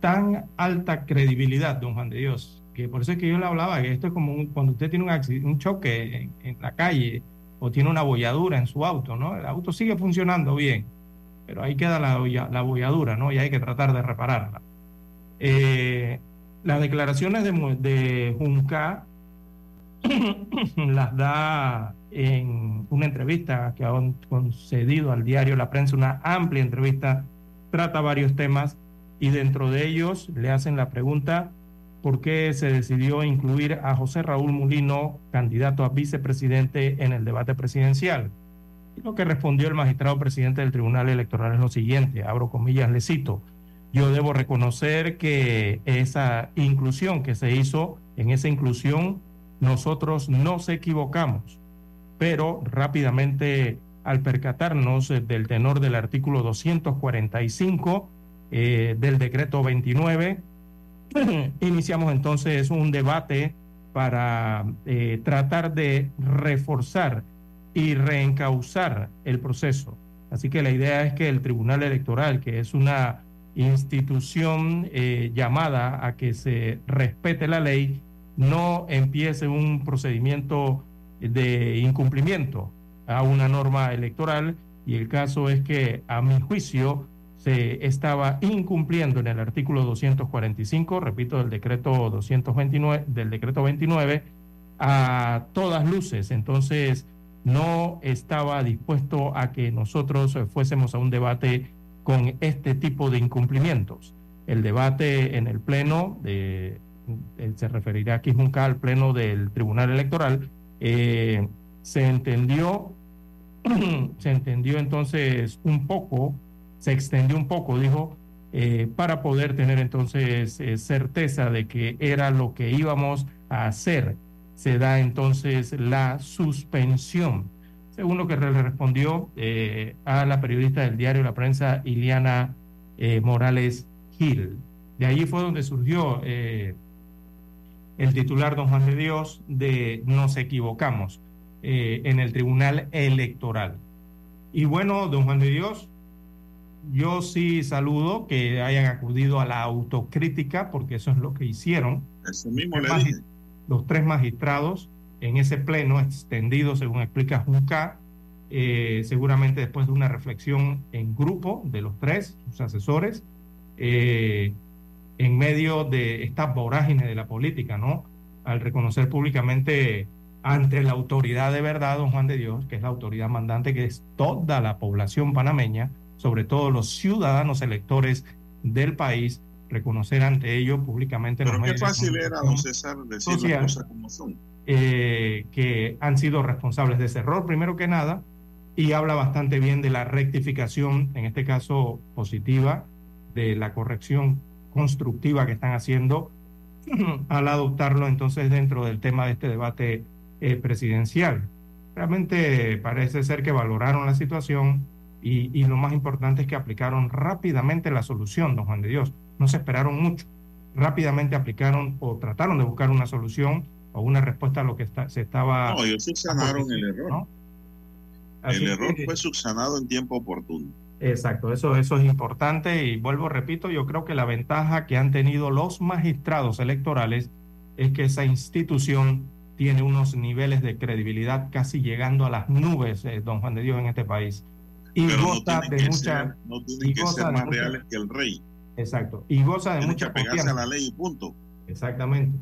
tan alta credibilidad, don Juan de Dios, que por eso es que yo le hablaba, que esto es como cuando usted tiene un, choque en, la calle o tiene una bolladura en su auto, ¿no? El auto sigue funcionando bien, pero ahí queda la, la bolladura, ¿no? Y hay que tratar de repararla. Eh, las declaraciones de, de Junca las da en una entrevista que ha concedido al diario La Prensa, una amplia entrevista trata varios temas y dentro de ellos le hacen la pregunta por qué se decidió incluir a José Raúl Mulino, candidato a vicepresidente en el debate presidencial. Lo que respondió el magistrado presidente del Tribunal Electoral es lo siguiente, abro comillas, le cito, yo debo reconocer que esa inclusión que se hizo, en esa inclusión nosotros nos equivocamos, pero rápidamente al percatarnos del tenor del artículo 245 eh, del decreto 29, iniciamos entonces un debate para eh, tratar de reforzar y reencauzar el proceso. Así que la idea es que el Tribunal Electoral, que es una institución eh, llamada a que se respete la ley, no empiece un procedimiento de incumplimiento a una norma electoral y el caso es que a mi juicio se estaba incumpliendo en el artículo 245, repito, del decreto 229 del decreto 29 a todas luces. Entonces, no estaba dispuesto a que nosotros fuésemos a un debate con este tipo de incumplimientos. El debate en el Pleno, de, eh, se referirá aquí nunca al Pleno del Tribunal Electoral, eh, se entendió, se entendió entonces un poco, se extendió un poco, dijo, eh, para poder tener entonces certeza de que era lo que íbamos a hacer. Se da entonces la suspensión según lo que le respondió eh, a la periodista del diario La Prensa, Iliana eh, Morales Gil. De allí fue donde surgió eh, el titular, don Juan de Dios, de Nos equivocamos en el Tribunal Electoral. Y bueno, don Juan de Dios, yo sí saludo que hayan acudido a la autocrítica, porque eso es lo que hicieron. Eso mismo Los tres magistrados en ese pleno extendido, según explica Junca, eh, seguramente después de una reflexión en grupo de los tres, sus asesores, eh, en medio de esta vorágine de la política, ¿no? Al reconocer públicamente ante la autoridad de verdad, don Juan de Dios, que es la autoridad mandante, que es toda la población panameña, sobre todo los ciudadanos electores del país, reconocer ante ellos públicamente. Pero qué fácil era, don César, decir las cosas como son eh, que han sido responsables de ese error, primero que nada, y habla bastante bien de la rectificación, en este caso positiva, de la corrección constructiva que están haciendo al adoptarlo entonces dentro del tema de este debate eh, presidencial. Realmente parece ser que valoraron la situación y, y, lo más importante es que aplicaron rápidamente la solución, don Juan de Dios. No se esperaron mucho. Rápidamente aplicaron o trataron de buscar una solución o una respuesta a lo que está, se estaba... No, ellos subsanaron el error. El error fue subsanado en tiempo oportuno. Exacto, eso, eso es importante y vuelvo, repito, yo creo que la ventaja que han tenido los magistrados electorales es que esa institución tiene unos niveles de credibilidad casi llegando a las nubes, eh, don Juan de Dios, en este país. Y goza de mucha... no tienen que ser más reales que el rey. Exacto, y goza de mucha confianza. a la ley y punto. Exactamente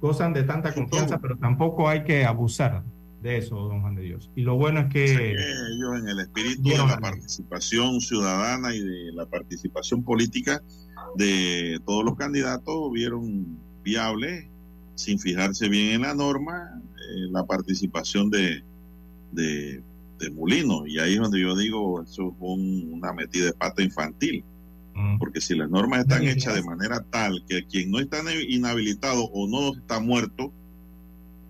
gozan de tanta confianza, pero tampoco hay que abusar de eso, don Juan de Dios. Y lo bueno es que... ellos en el espíritu de la participación ciudadana y de la participación política de todos los candidatos vieron viable, sin fijarse bien en la norma, eh, la participación de, de, de Mulino. Y ahí es donde yo digo, eso fue una metida de pata infantil porque si las normas están hechas de manera tal que quien no está inhabilitado o no está muerto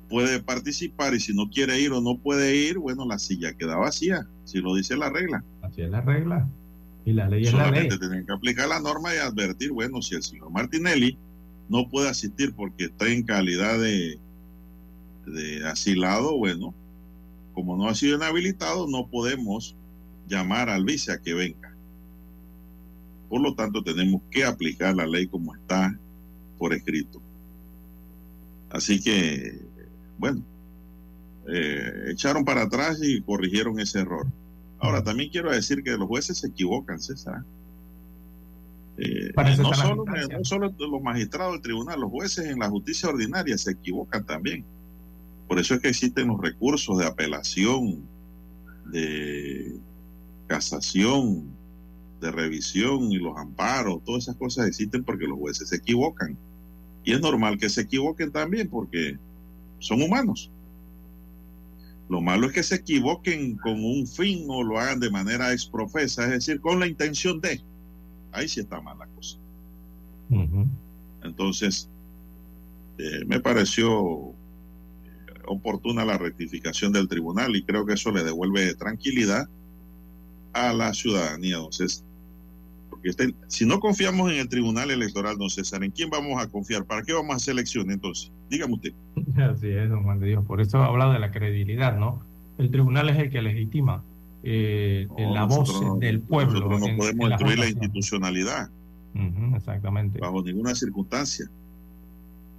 puede participar y si no quiere ir o no puede ir, bueno, la silla queda vacía, si lo dice la regla. Así es la regla. Y la ley es la ley. tienen que aplicar la norma y advertir, bueno, si el señor Martinelli no puede asistir porque está en calidad de, de asilado, bueno, como no ha sido inhabilitado, no podemos llamar al vice a que venga. Por lo tanto, tenemos que aplicar la ley como está por escrito. Así que, bueno, eh, echaron para atrás y corrigieron ese error. Ahora, también quiero decir que los jueces se equivocan, César. Eh, no, solo, no, solo, los magistrados del tribunal, los jueces en la justicia ordinaria se equivocan también. Por eso es que existen los recursos de apelación, de casación, de revisión y los amparos, todas esas cosas existen porque los jueces se equivocan. Y es normal que se equivoquen también porque son humanos. Lo malo es que se equivoquen con un fin o lo hagan de manera exprofesa, es decir, con la intención de. Ahí sí está mal la cosa. Entonces, eh, me pareció eh, oportuna la rectificación del tribunal y creo que eso le devuelve tranquilidad a la ciudadanía, César. Porque este, si no confiamos en el tribunal electoral, don César, ¿en quién vamos a confiar? ¿Para qué vamos a hacer elecciones entonces? Dígame usted. Así es, don Juan de Dios. Por eso ha hablado de la credibilidad, ¿no? El tribunal es el que legitima eh, No, la voz no- del pueblo. Nosotros no en- podemos en las destruir la institucionalidad Ujú, exactamente. bajo ninguna circunstancia.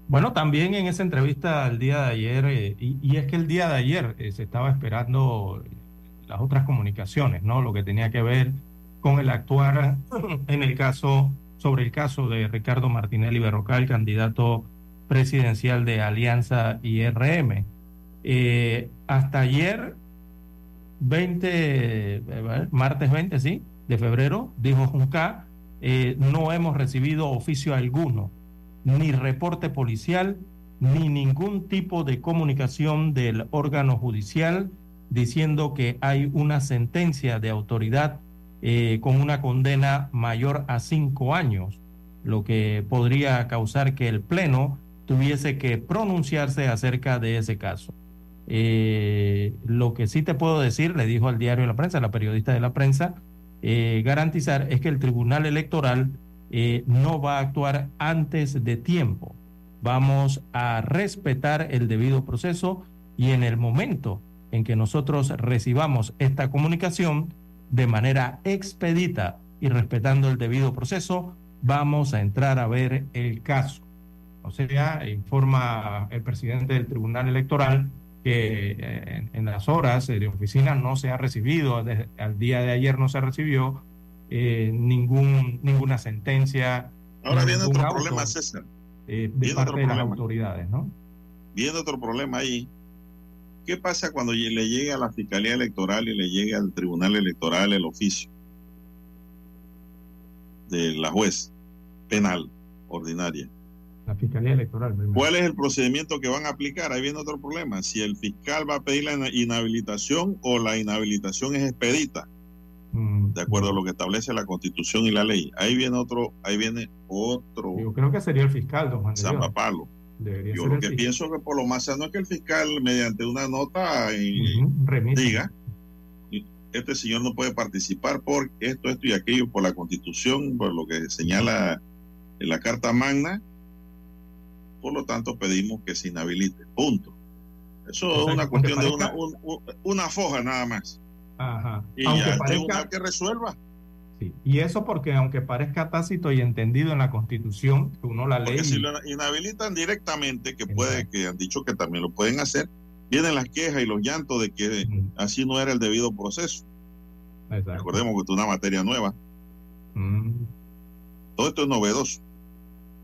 Bueno, también en esa entrevista el día de ayer, eh, y, y es que el día de ayer eh, se estaba esperando las otras comunicaciones, ¿no? Lo que tenía que ver con el actuar en el caso, sobre el caso de Ricardo Martinelli Berrocal, candidato presidencial de Alianza IRM. Eh, hasta ayer, 20, eh, martes 20, sí, de febrero, dijo Junca, eh, no hemos recibido oficio alguno ni reporte policial, ni ningún tipo de comunicación del órgano judicial diciendo que hay una sentencia de autoridad eh, con una condena mayor a cinco años, lo que podría causar que el Pleno tuviese que pronunciarse acerca de ese caso. Eh, lo que sí te puedo decir, le dijo al diario de la prensa, la periodista de la prensa, eh, garantizar es que el Tribunal Electoral eh, no va a actuar antes de tiempo. Vamos a respetar el debido proceso y en el momento en que nosotros recibamos esta comunicación de manera expedita y respetando el debido proceso, vamos a entrar a ver el caso. O sea, informa el presidente del Tribunal Electoral que eh, en, las horas de oficina no se ha recibido, desde, al día de ayer no se recibió eh, ningún, ninguna sentencia. Ahora viene otro auto, problema, César. eh, de Viene parte otro de las problema. autoridades, ¿no? Viene otro problema ahí. ¿Qué pasa cuando le llegue a la Fiscalía Electoral y le llegue al Tribunal Electoral el oficio de la juez penal ordinaria? La Fiscalía Electoral. ¿Cuál es el procedimiento que van a aplicar? Ahí viene otro problema. Si el fiscal va a pedir la inhabilitación o la inhabilitación es expedita, Mm, de acuerdo a lo que establece la Constitución y la ley. Ahí viene otro, ahí viene otro Yo creo que sería el fiscal, don Juan de. Debería Yo ser lo que fiscal. pienso que por lo más sano es que el fiscal, mediante una nota, y remite. diga, este señor no puede participar por esto, esto y aquello, por la constitución, por lo que señala en la Carta Magna, por lo tanto pedimos que se inhabilite, punto. Eso O sea, es una cuestión de una, un- una foja nada más. Ajá. Y Aunque ya parezca- que resuelva. Sí, Y eso porque aunque parezca tácito y entendido en la Constitución, que uno la ley... Porque si lo inhabilitan directamente, que puede, que han dicho que también lo pueden hacer, vienen las quejas y los llantos de que así no era el debido proceso. Recordemos que esto es una materia nueva. Todo esto es novedoso.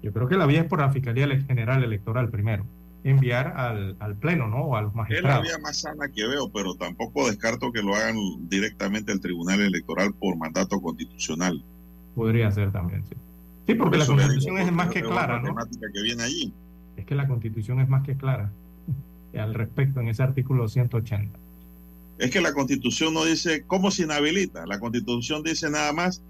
Yo creo que la vía es por la Fiscalía General Electoral primero. Enviar al, al Pleno, ¿no? O a los Es la magistrados. vía más sana que veo, pero tampoco descarto que lo hagan directamente el Tribunal Electoral por mandato constitucional. Podría ser también, sí. Sí, porque la Eso Constitución digo, es más que clara, ¿no? que viene allí. Es que la Constitución es más que clara al respecto en ese artículo 180. Es que la Constitución no dice cómo se inhabilita. La Constitución dice nada más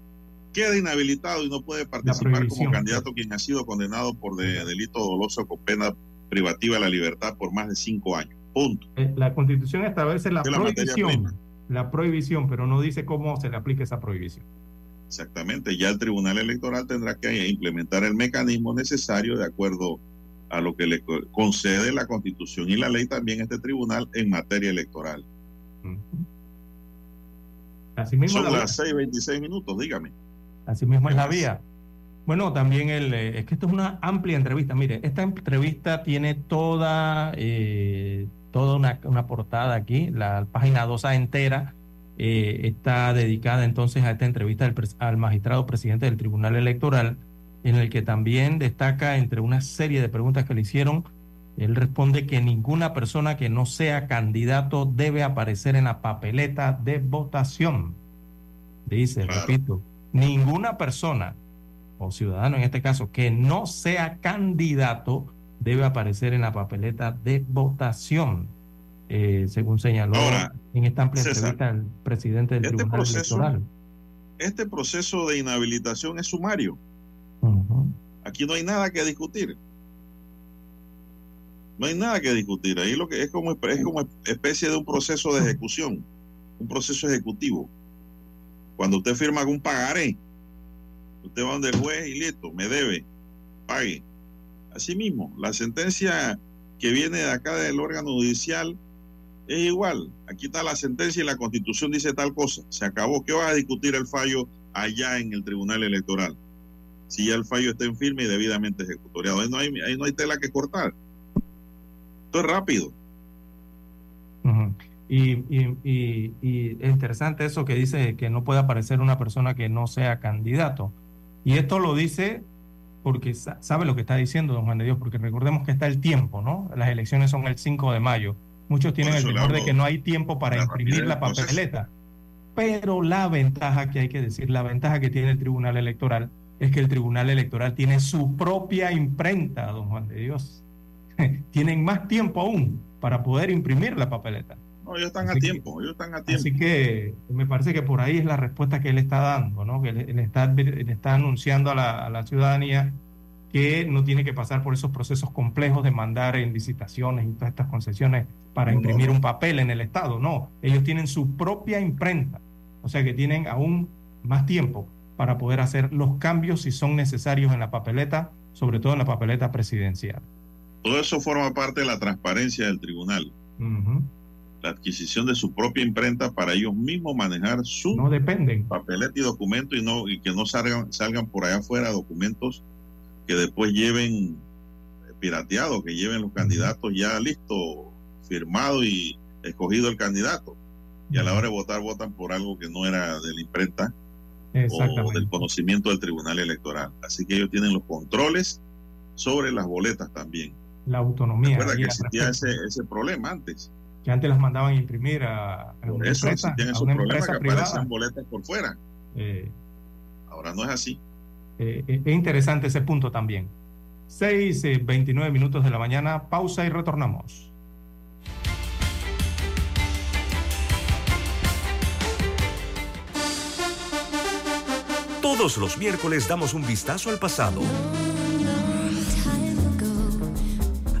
queda inhabilitado y no puede participar como candidato quien ha sido condenado por de- delito doloso con pena privativa de la libertad por más de cinco años. Punto. Eh, La Constitución establece la prohibición, la prohibición, pero no dice cómo se le aplica esa prohibición. Exactamente. Ya el Tribunal Electoral tendrá que implementar el mecanismo necesario de acuerdo a lo que le co- concede la Constitución y la ley también a este tribunal en materia electoral. Así mismo Son la las 6:26 minutos, dígame. Así mismo es la vía. Bueno, también el, eh, es que esto es una amplia entrevista. Mire, esta entrevista tiene toda, eh, toda una, una portada aquí, la página 2A entera eh, está dedicada entonces a esta entrevista pres- al magistrado presidente del Tribunal Electoral, en el que también destaca entre una serie de preguntas que le hicieron, él responde que ninguna persona que no sea candidato debe aparecer en la papeleta de votación. Dice, repito, ninguna persona o ciudadano en este caso que no sea candidato debe aparecer en la papeleta de votación, eh, según señaló en esta amplia entrevista el presidente del este Tribunal proceso, Electoral. Este proceso de inhabilitación es sumario. Aquí no hay nada que discutir. No hay nada que discutir. Ahí lo que es como, es como especie de un proceso de ejecución, un proceso ejecutivo. Cuando usted firma algún pagaré, usted va donde el juez y listo, me debe, pague. Así mismo, la sentencia que viene de acá del órgano judicial es igual. Aquí está la sentencia y la constitución dice tal cosa. Se acabó. ¿Qué vas a discutir el fallo allá en el tribunal electoral? Si ya el fallo está en firme y debidamente ejecutoriado. Ahí no hay, tela que cortar. Esto es rápido. Ujú. Y, y- y- y es interesante eso que dice que no puede aparecer una persona que no sea candidato. Y esto lo dice porque sa- sabe lo que está diciendo don Juan de Dios, porque recordemos que está el tiempo, ¿no? Las elecciones son el 5 de mayo. Muchos tienen el temor de que no hay tiempo para la imprimir la papeleta. Pero la ventaja que hay que decir, la ventaja que tiene el Tribunal Electoral es que el Tribunal Electoral tiene su propia imprenta, don Juan de Dios. Tienen más tiempo aún para poder imprimir la papeleta. No, ellos están a Así que- tiempo, ellos están a tiempo. Así que me parece que por ahí es la respuesta que él está dando, ¿no? Que él, él está, él está anunciando a la, a la ciudadanía que no tiene que pasar por esos procesos complejos de mandar en licitaciones y todas estas concesiones para No, imprimir no. un papel en el Estado. No, ellos tienen su propia imprenta, o sea que tienen aún más tiempo para poder hacer los cambios si son necesarios en la papeleta, sobre todo en la papeleta presidencial. Todo eso forma parte de la transparencia del tribunal. Ujú. La adquisición de su propia imprenta para ellos mismos manejar su No dependen. papeleta y documento y no y que no salgan salgan por allá afuera documentos que después lleven eh, pirateados, que lleven los candidatos ya listo, firmado y escogido el candidato. Y a la hora de votar votan por algo que no era de la imprenta o del conocimiento del Tribunal Electoral. Así que ellos tienen los controles sobre las boletas también. La autonomía. Recuerda que existía ese, ese problema antes. Que antes las mandaban a imprimir a, a Por una eso empresa, a una que privada. boletas por fuera. Eh, Ahora no es así. eh, eh, es interesante ese punto también. 6, eh, 29 minutos de la mañana, pausa y retornamos. Todos los miércoles damos un vistazo al pasado.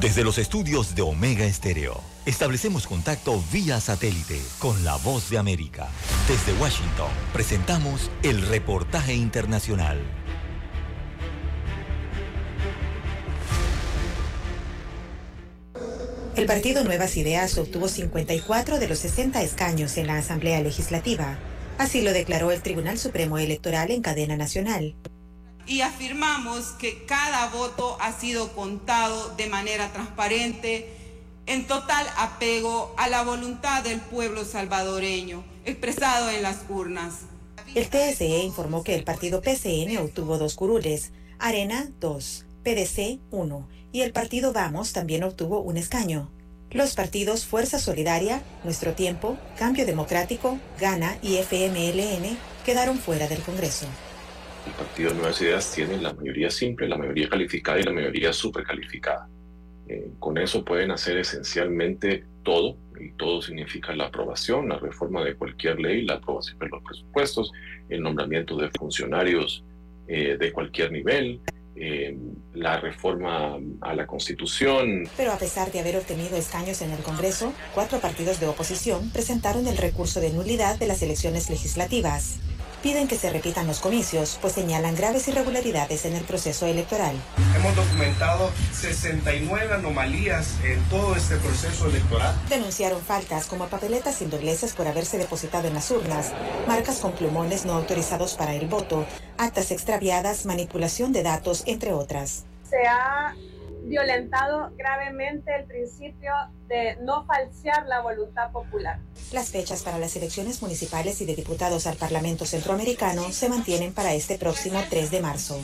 Desde los estudios de Omega Estéreo, establecemos contacto vía satélite con la voz de América. Desde Washington, presentamos el reportaje internacional. El partido Nuevas Ideas obtuvo 54 de los 60 escaños en la Asamblea Legislativa. Así lo declaró el Tribunal Supremo Electoral en cadena nacional. Y afirmamos que cada voto ha sido contado de manera transparente, en total apego a la voluntad del pueblo salvadoreño, expresado en las urnas. El TSE informó que el partido PCN obtuvo dos curules, Arena 2, PDC 1 y el partido Vamos también obtuvo un escaño. Los partidos Fuerza Solidaria, Nuestro Tiempo, Cambio Democrático, Gana y FMLN quedaron fuera del Congreso. El Partido Nuevas Ideas tiene la mayoría simple, la mayoría calificada y la mayoría supercalificada. Eh, con eso pueden hacer esencialmente todo, y todo significa la aprobación, la reforma de cualquier ley, la aprobación de los presupuestos, el nombramiento de funcionarios eh, de cualquier nivel, eh, la reforma a la Constitución, Pero a pesar de haber obtenido escaños en el Congreso, cuatro partidos de oposición presentaron el recurso de nulidad de las elecciones legislativas. Piden que se repitan los comicios, pues señalan graves irregularidades en el proceso electoral. Hemos documentado 69 anomalías en todo este proceso electoral. Denunciaron faltas como papeletas sin dobleces por haberse depositado en las urnas, marcas con plumones no autorizados para el voto, actas extraviadas, manipulación de datos, entre otras. Se ha violentado gravemente el principio de no falsear la voluntad popular. Las fechas para las elecciones municipales y de diputados al Parlamento Centroamericano se mantienen para este próximo 3 de marzo.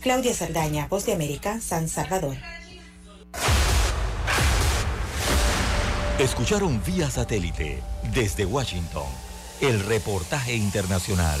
Claudia Saldaña, Voz de América, San Salvador. Escucharon vía satélite desde Washington el reportaje internacional.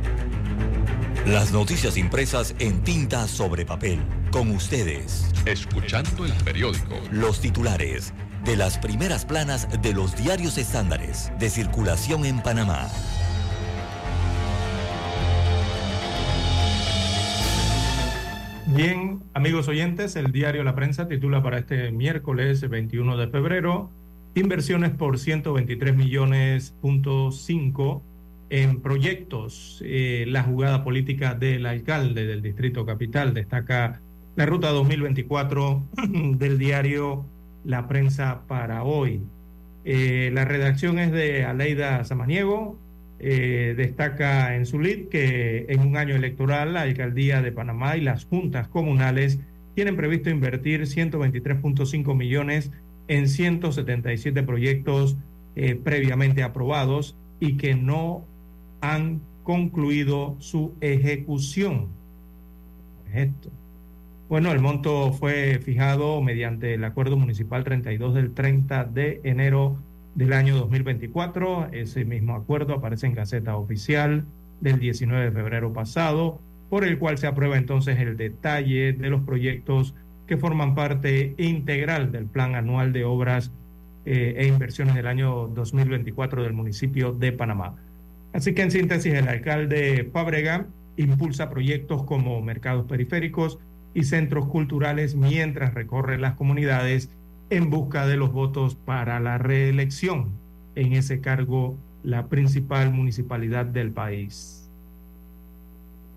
Las noticias impresas en tinta sobre papel. Con ustedes. Escuchando el periódico. Los titulares de las primeras planas de los diarios estándares de circulación en Panamá. Bien, amigos oyentes, el diario La Prensa titula para este miércoles 21 de febrero, inversiones por 123 millones punto cinco en proyectos. Eh, la jugada política del alcalde del Distrito Capital destaca la ruta 2024 del diario La Prensa para hoy. Eh, la redacción es de Aleida Samaniego. Eh, destaca en su lead que en un año electoral la alcaldía de Panamá y las juntas comunales tienen previsto invertir 123.5 millones en 177 proyectos previamente aprobados y que no han concluido su ejecución. Esto. Bueno, el monto fue fijado mediante el Acuerdo Municipal 32 del 30 de enero del año 2024. Ese mismo acuerdo aparece en Gaceta Oficial del 19 de febrero pasado, por el cual se aprueba entonces el detalle de los proyectos que forman parte integral del Plan Anual de Obras eh, e Inversiones del año 2024 del municipio de Panamá. Así que en síntesis, el alcalde Fábrega impulsa proyectos como mercados periféricos y centros culturales mientras recorre las comunidades en busca de los votos para la reelección en ese cargo la principal municipalidad del país.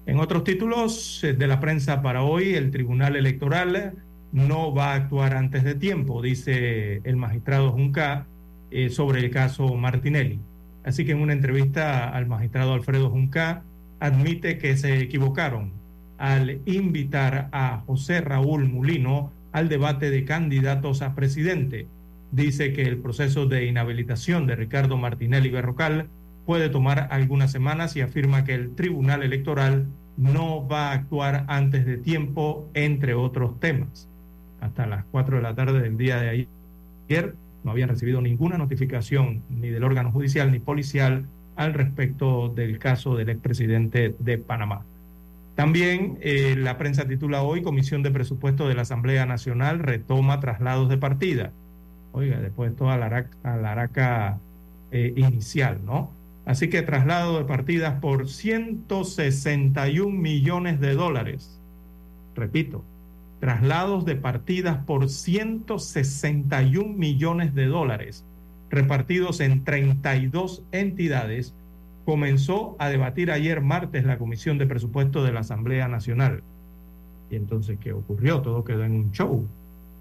En otros títulos de la prensa para hoy, el Tribunal Electoral no va a actuar antes de tiempo, dice el magistrado Junca eh, sobre el caso Martinelli. Así que en una entrevista al magistrado Alfredo Junca admite que se equivocaron al invitar a José Raúl Mulino al debate de candidatos a presidente. Dice que el proceso de inhabilitación de Ricardo Martinelli Berrocal puede tomar algunas semanas y afirma que el Tribunal Electoral no va a actuar antes de tiempo, entre otros temas. Hasta las 4 de la tarde del día de ayer no habían recibido ninguna notificación ni del órgano judicial ni policial al respecto del caso del expresidente de Panamá. También eh, la prensa titula hoy Comisión de Presupuesto de la Asamblea Nacional retoma traslados de partida. Oiga, después de toda la araca, eh, inicial, ¿no? Así que traslado de partidas por 161 millones de dólares. Repito, traslados de partidas por 161 millones de dólares repartidos en 32 entidades, comenzó a debatir ayer martes la Comisión de Presupuesto de la Asamblea Nacional. Y entonces, ¿qué ocurrió? Todo quedó en un show.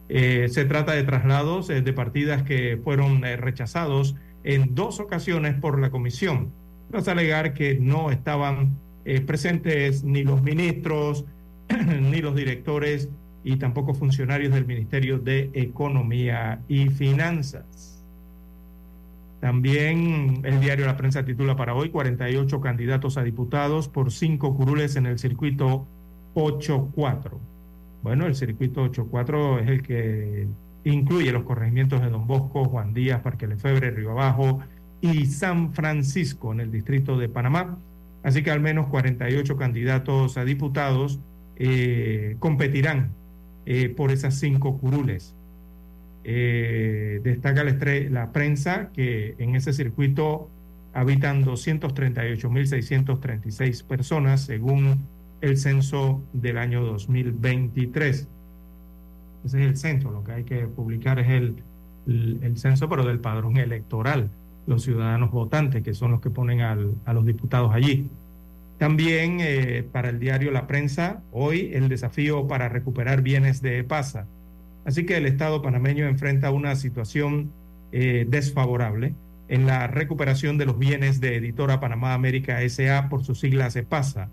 Eh, se trata de traslados eh, de partidas que fueron eh, rechazados en dos ocasiones por la Comisión, tras alegar que no estaban presentes ni los ministros ni los directores y tampoco funcionarios del Ministerio de Economía y Finanzas. También el diario La Prensa titula para hoy 48 candidatos a diputados por cinco curules en el circuito 8-4. Bueno, el circuito 8-4 es el que incluye los corregimientos de Don Bosco, Juan Díaz, Parque Lefebre, Río Abajo y San Francisco en el distrito de Panamá Así que al menos 48 candidatos a diputados eh, competirán eh, por esas cinco curules. Eh, destaca la, prensa que en ese circuito habitan 238.636 personas según el censo del año 2023. Ese es el censo, lo que hay que publicar es el, censo, pero del padrón electoral, los ciudadanos votantes, que son los que ponen a los diputados allí. También eh, para el diario La Prensa, hoy el desafío para recuperar bienes de PASA. Así que el Estado panameño enfrenta una situación eh, desfavorable en la recuperación de los bienes de Editora Panamá América SA por sus siglas EPASA,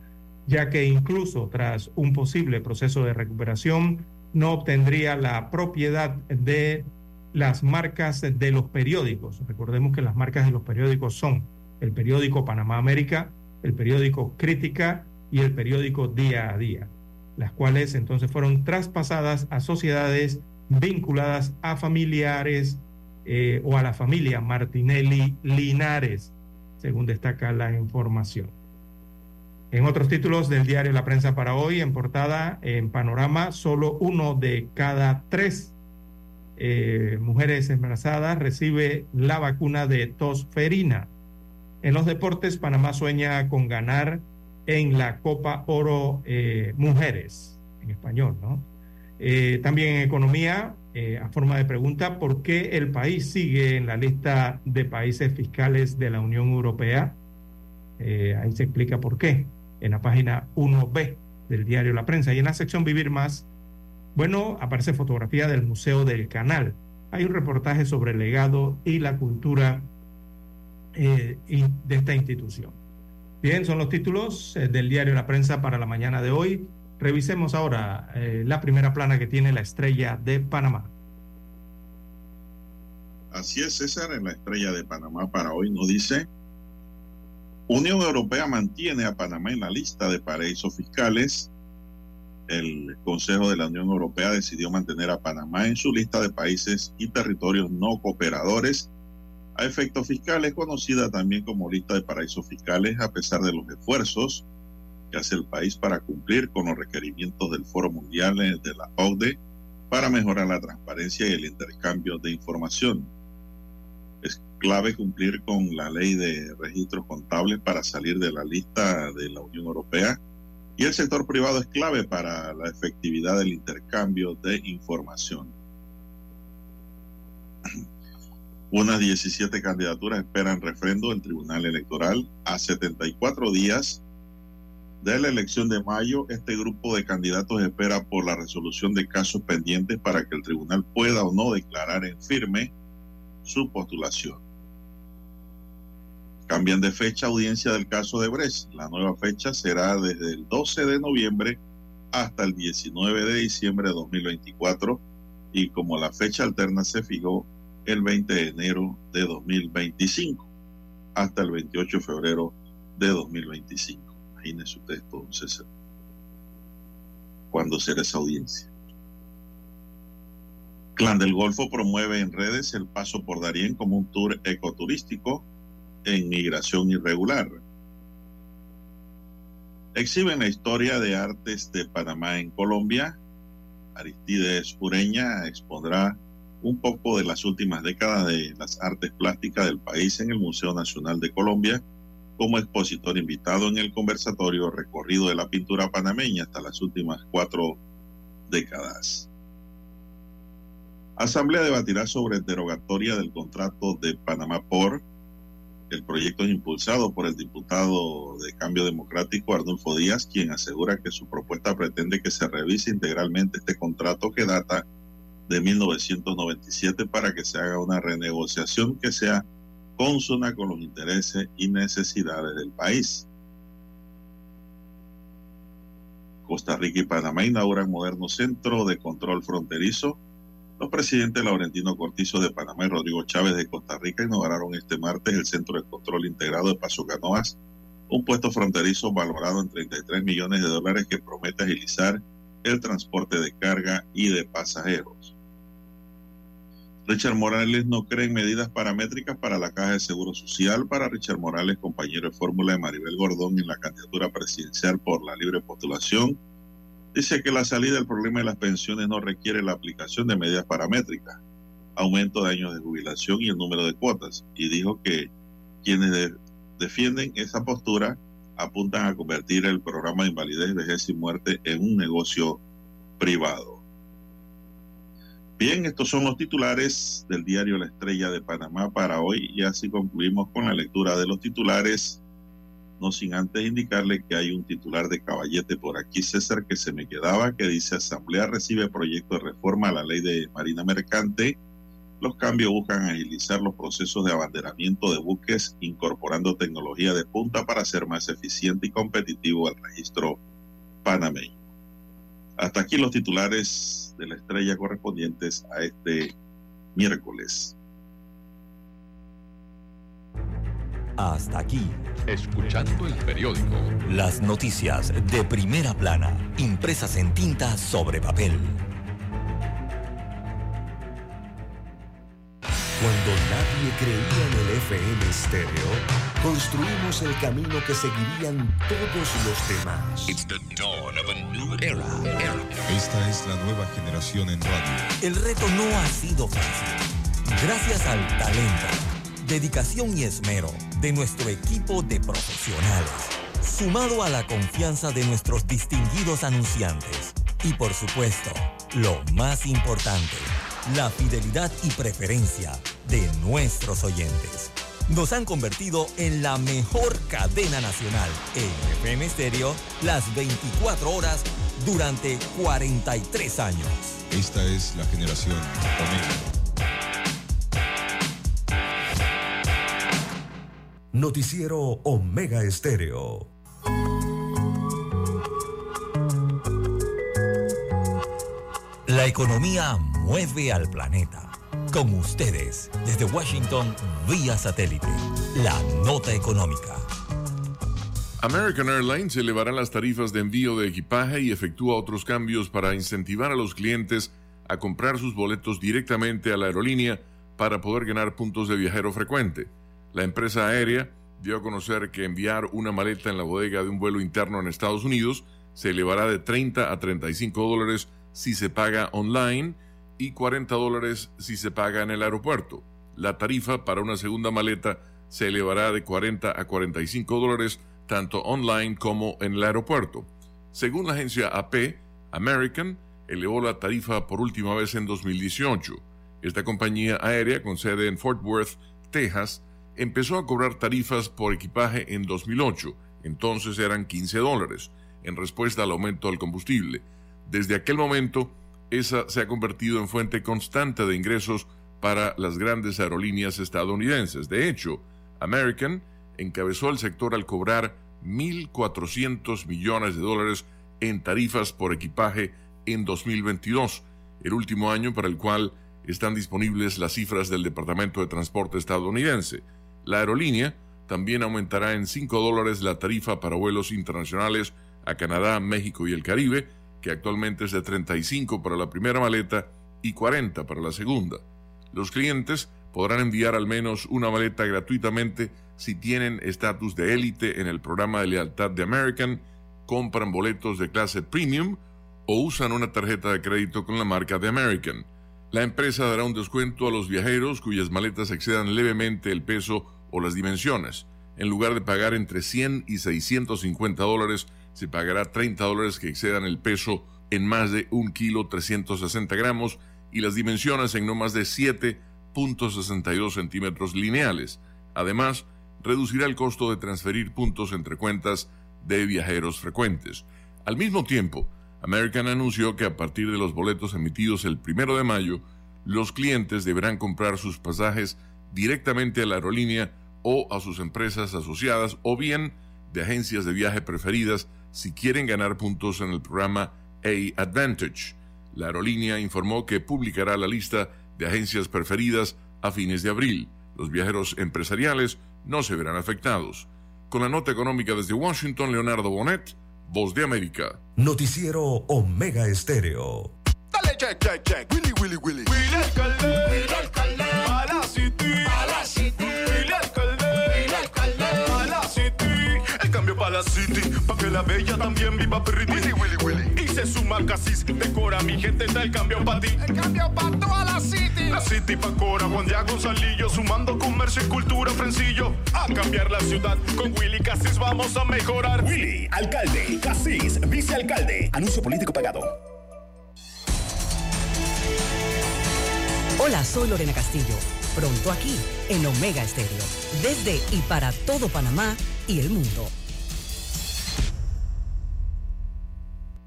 ya que incluso tras un posible proceso de recuperación no obtendría la propiedad de las marcas de los periódicos. Recordemos que las marcas de los periódicos son el periódico Panamá América, el periódico Crítica y el periódico Día a Día, las cuales entonces fueron traspasadas a sociedades vinculadas a familiares eh, o a la familia Martinelli Linares, según destaca la información. En otros títulos del diario La Prensa para hoy, en portada, en panorama, solo uno de cada tres eh, mujeres embarazadas recibe la vacuna de tosferina. En los deportes, Panamá sueña con ganar en la Copa Oro eh, Mujeres, en español, ¿no? Eh, también en economía, a forma de pregunta, ¿por qué el país sigue en la lista de países fiscales de la Unión Europea? ahí se explica por qué, en la página 1B del diario La Prensa. Y en la sección Vivir Más, bueno, aparece fotografía del Museo del Canal. Hay un reportaje sobre el legado y la cultura eh, de esta institución. Bien, son los títulos eh, del diario La Prensa para la mañana de hoy. Revisemos ahora eh, la primera plana que tiene la estrella de Panamá. Así es, César, en la estrella de Panamá para hoy nos dice, Unión Europea mantiene a Panamá en la lista de paraísos fiscales el Consejo de la Unión Europea decidió mantener a Panamá en su lista de países y territorios no cooperadores a efectos fiscales, conocida también como lista de paraísos fiscales, a pesar de los esfuerzos que hace el país para cumplir con los requerimientos del Foro Mundial de la OCDE para mejorar la transparencia y el intercambio de información. Es clave cumplir con la ley de registros contables para salir de la lista de la Unión Europea y el sector privado es clave para la efectividad del intercambio de información. Unas 17 candidaturas esperan refrendo del Tribunal Electoral a 74 días de la elección de mayo. Este grupo de candidatos espera por la resolución de casos pendientes para que el tribunal pueda o no declarar en firme su postulación. Cambian de fecha audiencia del caso de Brecht. La nueva fecha será desde el 12 de noviembre hasta el 19 de diciembre de 2024 y como la fecha alterna se fijó el 20 de enero de 2025 hasta el 28 de febrero de 2025. Imagínese usted entonces cuando será esa audiencia. Clan del Golfo promueve en redes el paso por Darién como un tour ecoturístico en migración irregular. Exhiben la historia de artes de Panamá en Colombia. Aristides Ureña expondrá un poco de las últimas décadas de las artes plásticas del país en el Museo Nacional de Colombia como expositor invitado en el conversatorio recorrido de la pintura panameña hasta las últimas cuatro décadas. Asamblea debatirá sobre derogatoria del contrato de Panamá por el proyecto es impulsado por el diputado de Cambio Democrático Arnulfo Díaz, quien asegura que su propuesta pretende que se revise integralmente este contrato que data de 1997 para que se haga una renegociación que sea consona con los intereses y necesidades del país. Costa Rica y Panamá inauguran moderno centro de control fronterizo los presidentes Laurentino Cortizo de Panamá y Rodrigo Chávez de Costa Rica inauguraron este martes el Centro de Control Integrado de Paso Canoas, un puesto fronterizo valorado en 33 millones de dólares que promete agilizar el transporte de carga y de pasajeros. Richard Morales no cree en medidas paramétricas para la Caja de Seguro Social. Para Richard Morales, compañero de fórmula de Maribel Gordón en la candidatura presidencial por la libre postulación, dice que la salida del problema de las pensiones no requiere la aplicación de medidas paramétricas, aumento de años de jubilación y el número de cuotas. Y dijo que quienes defienden esa postura apuntan a convertir el programa de invalidez, vejez y muerte en un negocio privado. Bien, estos son los titulares del diario La Estrella de Panamá para hoy y así concluimos con la lectura de los titulares, no sin antes indicarle que hay un titular de caballete por aquí, César, que se me quedaba, que dice Asamblea recibe proyecto de reforma a la ley de Marina Mercante. Los cambios buscan agilizar los procesos de abanderamiento de buques, incorporando tecnología de punta para ser más eficiente y competitivo el registro panameño. Hasta aquí los titulares de la estrella correspondientes a este miércoles. Hasta aquí. Escuchando el periódico. Las noticias de primera plana, impresas en tinta sobre papel. Cuando nadie creía en el FM estéreo, construimos el camino que seguirían todos los demás. Esta es la nueva generación en radio. El reto no ha sido fácil. Gracias al talento, dedicación y esmero de nuestro equipo de profesionales, sumado a la confianza de nuestros distinguidos anunciantes y por supuesto, lo más importante, la fidelidad y preferencia de nuestros oyentes. Nos han convertido en la mejor cadena nacional en FM Stereo las 24 horas durante 43 años. Esta es la generación Omega. Noticiero Omega Estéreo. La economía mueve al planeta. Con ustedes, desde Washington, vía satélite, la nota económica. American Airlines elevará las tarifas de envío de equipaje y efectúa otros cambios para incentivar a los clientes a comprar sus boletos directamente a la aerolínea para poder ganar puntos de viajero frecuente. La empresa aérea dio a conocer que enviar una maleta en la bodega de un vuelo interno en Estados Unidos se elevará de 30 a 35 dólares si se paga online y 40 dólares si se paga en el aeropuerto. La tarifa para una segunda maleta se elevará de 40 a 45 dólares tanto online como en el aeropuerto. Según la agencia AP, American elevó la tarifa por última vez en 2018. Esta compañía aérea con sede en Fort Worth, Texas, empezó a cobrar tarifas por equipaje en 2008, entonces eran 15 dólares, en respuesta al aumento del combustible. Desde aquel momento, esa se ha convertido en fuente constante de ingresos para las grandes aerolíneas estadounidenses. De hecho, American encabezó el sector al cobrar 1.400 millones de dólares en tarifas por equipaje en 2022, el último año para el cual están disponibles las cifras del Departamento de Transporte estadounidense. La aerolínea también aumentará en 5 dólares la tarifa para vuelos internacionales a Canadá, México y el Caribe, que actualmente es de 35 para la primera maleta y 40 para la segunda. Los clientes podrán enviar al menos una maleta gratuitamente si tienen estatus de élite en el programa de lealtad de American, compran boletos de clase premium o usan una tarjeta de crédito con la marca de American. La empresa dará un descuento a los viajeros cuyas maletas excedan levemente el peso o las dimensiones. En lugar de pagar entre 100 y 650 dólares, se pagará 30 dólares que excedan el peso en más de 1 kilo 360 gramos y las dimensiones en no más de 7.62 centímetros lineales. Además, reducirá el costo de transferir puntos entre cuentas de viajeros frecuentes. Al mismo tiempo, American anunció que a partir de los boletos emitidos el primero de mayo, los clientes deberán comprar sus pasajes directamente a la aerolínea o a sus empresas asociadas o bien de agencias de viaje preferidas si quieren ganar puntos en el programa A Advantage. La aerolínea informó que publicará la lista de agencias preferidas a fines de abril. Los viajeros empresariales no se verán afectados. Con la nota económica desde Washington, Leonardo Bonet, Voz de América. Noticiero Omega Estéreo. Dale check, check, check. Willy, Willy, Willy. Willy alcalde. Willy alcalde. Para la city. Pa' que la bella también viva pretty. Willy, Willy, Willy. Y se suma Casis. Decora mi gente, está el cambio para ti. El cambio para toda la city. La city pa' Cora, Juan Diego Gonzalillo. Sumando comercio y cultura, Frencillo. A cambiar la ciudad. Con Willy Casis vamos a mejorar. Willy, alcalde. Casis, vicealcalde. Anuncio político pagado. Hola, soy Lorena Castillo. Pronto aquí, en Omega Estéreo. Desde y para todo Panamá y el mundo.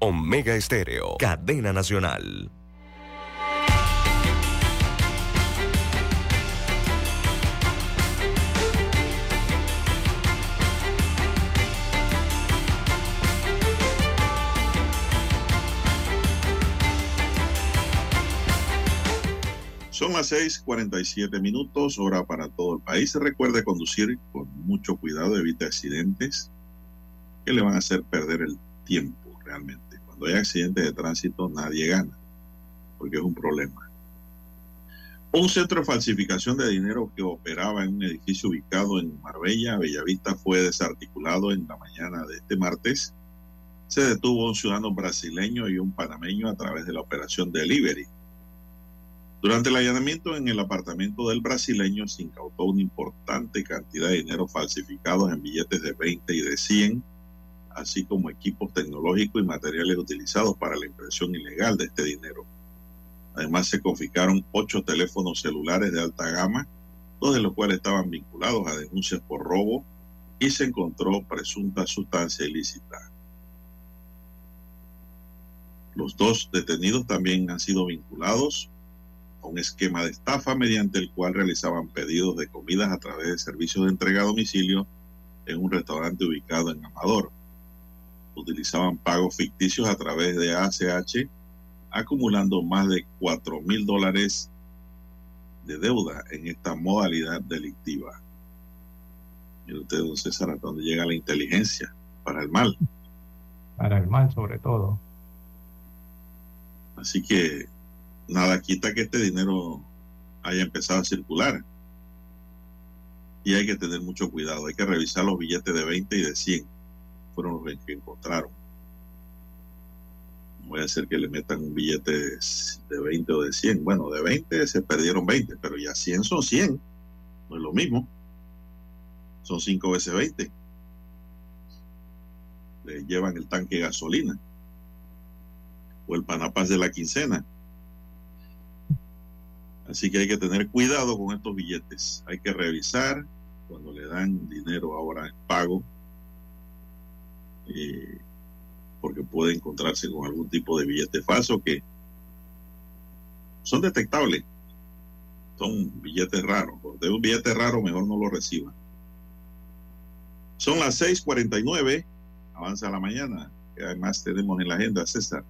Omega Estéreo, cadena nacional. Son las 6:47 minutos, hora para todo el país. Recuerde conducir con mucho cuidado, evite accidentes que le van a hacer perder el tiempo realmente. Cuando hay accidentes de tránsito, nadie gana, porque es un problema. Un centro de falsificación de dinero que operaba en un edificio ubicado en Marbella, Bellavista, fue desarticulado en la mañana de este martes. Se detuvo un ciudadano brasileño y un panameño a través de la operación Delivery. Durante el allanamiento en el apartamento del brasileño se incautó una importante cantidad de dinero falsificado en billetes de 20 y de 100, así como equipos tecnológicos y materiales utilizados para la impresión ilegal de este dinero. Además se confiscaron ocho teléfonos celulares de alta gama, dos de los cuales estaban vinculados a denuncias por robo y se encontró presunta sustancia ilícita. Los dos detenidos también han sido vinculados a un esquema de estafa mediante el cual realizaban pedidos de comidas a través de servicios de entrega a domicilio en un restaurante ubicado en Amador. Utilizaban pagos ficticios a través de ACH, acumulando más de 4 mil dólares de deuda en esta modalidad delictiva. Mire usted, don César, hasta dónde llega la inteligencia para el mal. Para el mal, sobre todo. Así que nada quita que este dinero haya empezado a circular. Y hay que tener mucho cuidado. Hay que revisar los billetes de 20 y de 100. Fueron los que encontraron. No voy a hacer que le metan un billete de 20 o de 100. Bueno, de 20 se perdieron 20, pero ya 100 son 100. No es lo mismo. Son 5 veces 20. Le llevan el tanque de gasolina. O el panapaz de la quincena. Así que hay que tener cuidado con estos billetes. Hay que revisar cuando le dan dinero ahora en pago, eh, porque puede encontrarse con algún tipo de billete falso que son detectables. Son billetes raros. De un billete raro mejor no lo reciban. Son las 6:49. Avanza la mañana. Que además tenemos en la agenda, César.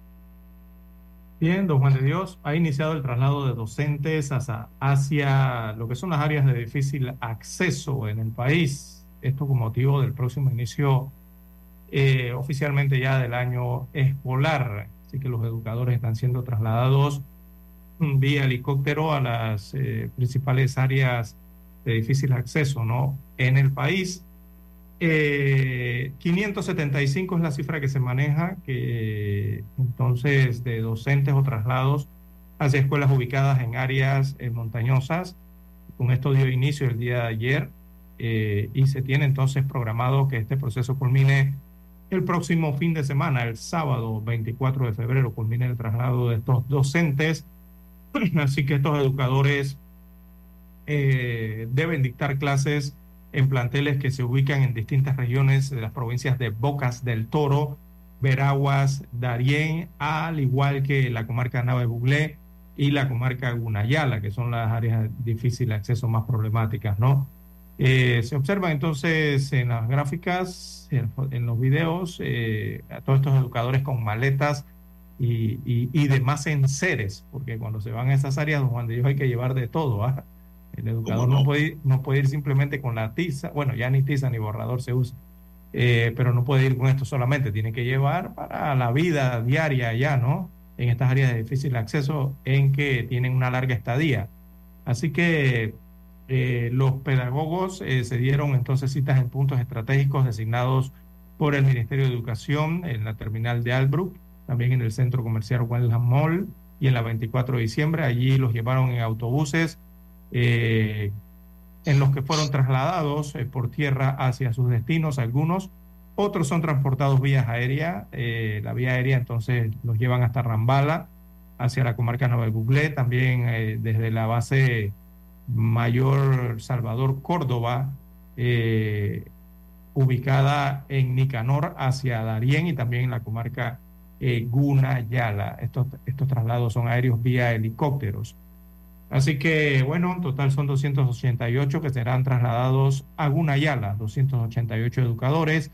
Bien, don Juan de Dios, ha iniciado el traslado de docentes hacia, hacia, lo que son las áreas de difícil acceso en el país. Esto con motivo del próximo inicio eh, oficialmente ya del año escolar. Así que los educadores están siendo trasladados vía helicóptero a las eh, principales áreas de difícil acceso ¿no? en el país. Eh, 575 es la cifra que se maneja, que entonces de docentes o traslados hacia escuelas ubicadas en áreas eh, montañosas. Con esto dio inicio el día de ayer eh, y se tiene entonces programado que este proceso culmine el próximo fin de semana, el sábado 24 de febrero, culmine el traslado de estos docentes. Así que estos educadores eh, deben dictar clases en planteles que se ubican en distintas regiones de las provincias de Bocas del Toro, Veraguas, Darién, al igual que la comarca Nave Buglé y la comarca Gunayala, que son las áreas de difícil acceso más problemáticas, ¿no? Eh, se observa entonces en las gráficas, en, en los videos, eh, a todos estos educadores con maletas y, y, y, demás enseres, porque cuando se van a esas áreas, don Juan de Dios, hay que llevar de todo. ¿ah? El educador no? no? puede ir, no puede ir simplemente con la tiza, bueno, ya ni tiza ni borrador se usa, eh, pero no puede ir con esto solamente, tiene que llevar para la vida diaria ya, ¿no? en estas áreas de difícil acceso en que tienen una larga estadía. Así que eh, los pedagogos eh, se dieron entonces citas en puntos estratégicos designados por el Ministerio de Educación en la terminal de Albrook, también en el centro comercial Wendell Mall y en la 24 de diciembre. Allí los llevaron en autobuses eh, en los que fueron trasladados por tierra hacia sus destinos, algunos. Otros son transportados vía aérea. La vía aérea entonces los llevan hasta Rambala, hacia la comarca Nueva Buglé, también desde la base Mayor Salvador Córdoba, eh, ubicada en Nicanor hacia Darién y también en la comarca eh, Guna Yala. Estos, estos traslados son aéreos vía helicópteros. Así que, bueno, en total son 288 que serán trasladados a Gunayala, 288 educadores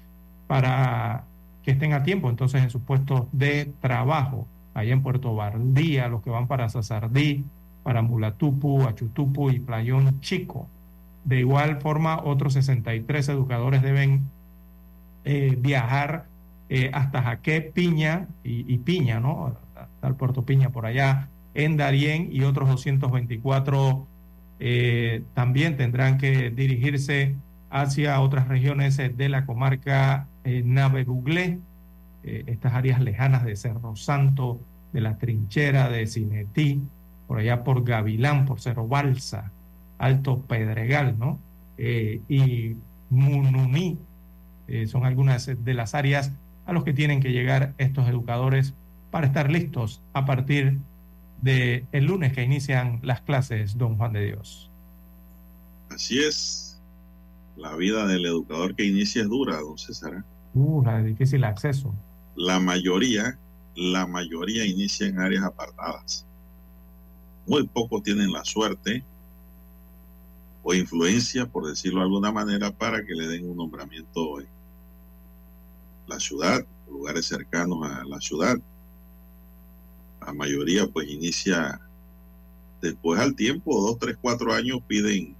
para que estén a tiempo entonces en sus puestos de trabajo, allá en Puerto Bardía, los que van para Sazardí, para Mulatupu, Achutupu y Playón Chico. De igual forma, otros 63 educadores deben eh, viajar eh, hasta Jaque, Piña y, Piña, ¿no? Hasta Puerto Piña por allá, en Darién y otros 224 eh, también tendrán que dirigirse hacia otras regiones de la comarca eh, estas áreas lejanas de Cerro Santo, de la trinchera de Cinetí, por allá por Gavilán, por Cerro Balsa, Alto Pedregal, ¿no? Eh, y Mununí, eh, son algunas de las áreas a los que tienen que llegar estos educadores para estar listos a partir de el lunes que inician las clases, don Juan de Dios. Así es. La vida del educador que inicia es dura, don César. Uh, la de difícil acceso. La mayoría, la mayoría inicia en áreas apartadas. Muy pocos tienen la suerte o influencia, por decirlo de alguna manera, para que le den un nombramiento en la ciudad, lugares cercanos a la ciudad. La mayoría pues inicia después al tiempo, dos, tres, cuatro años piden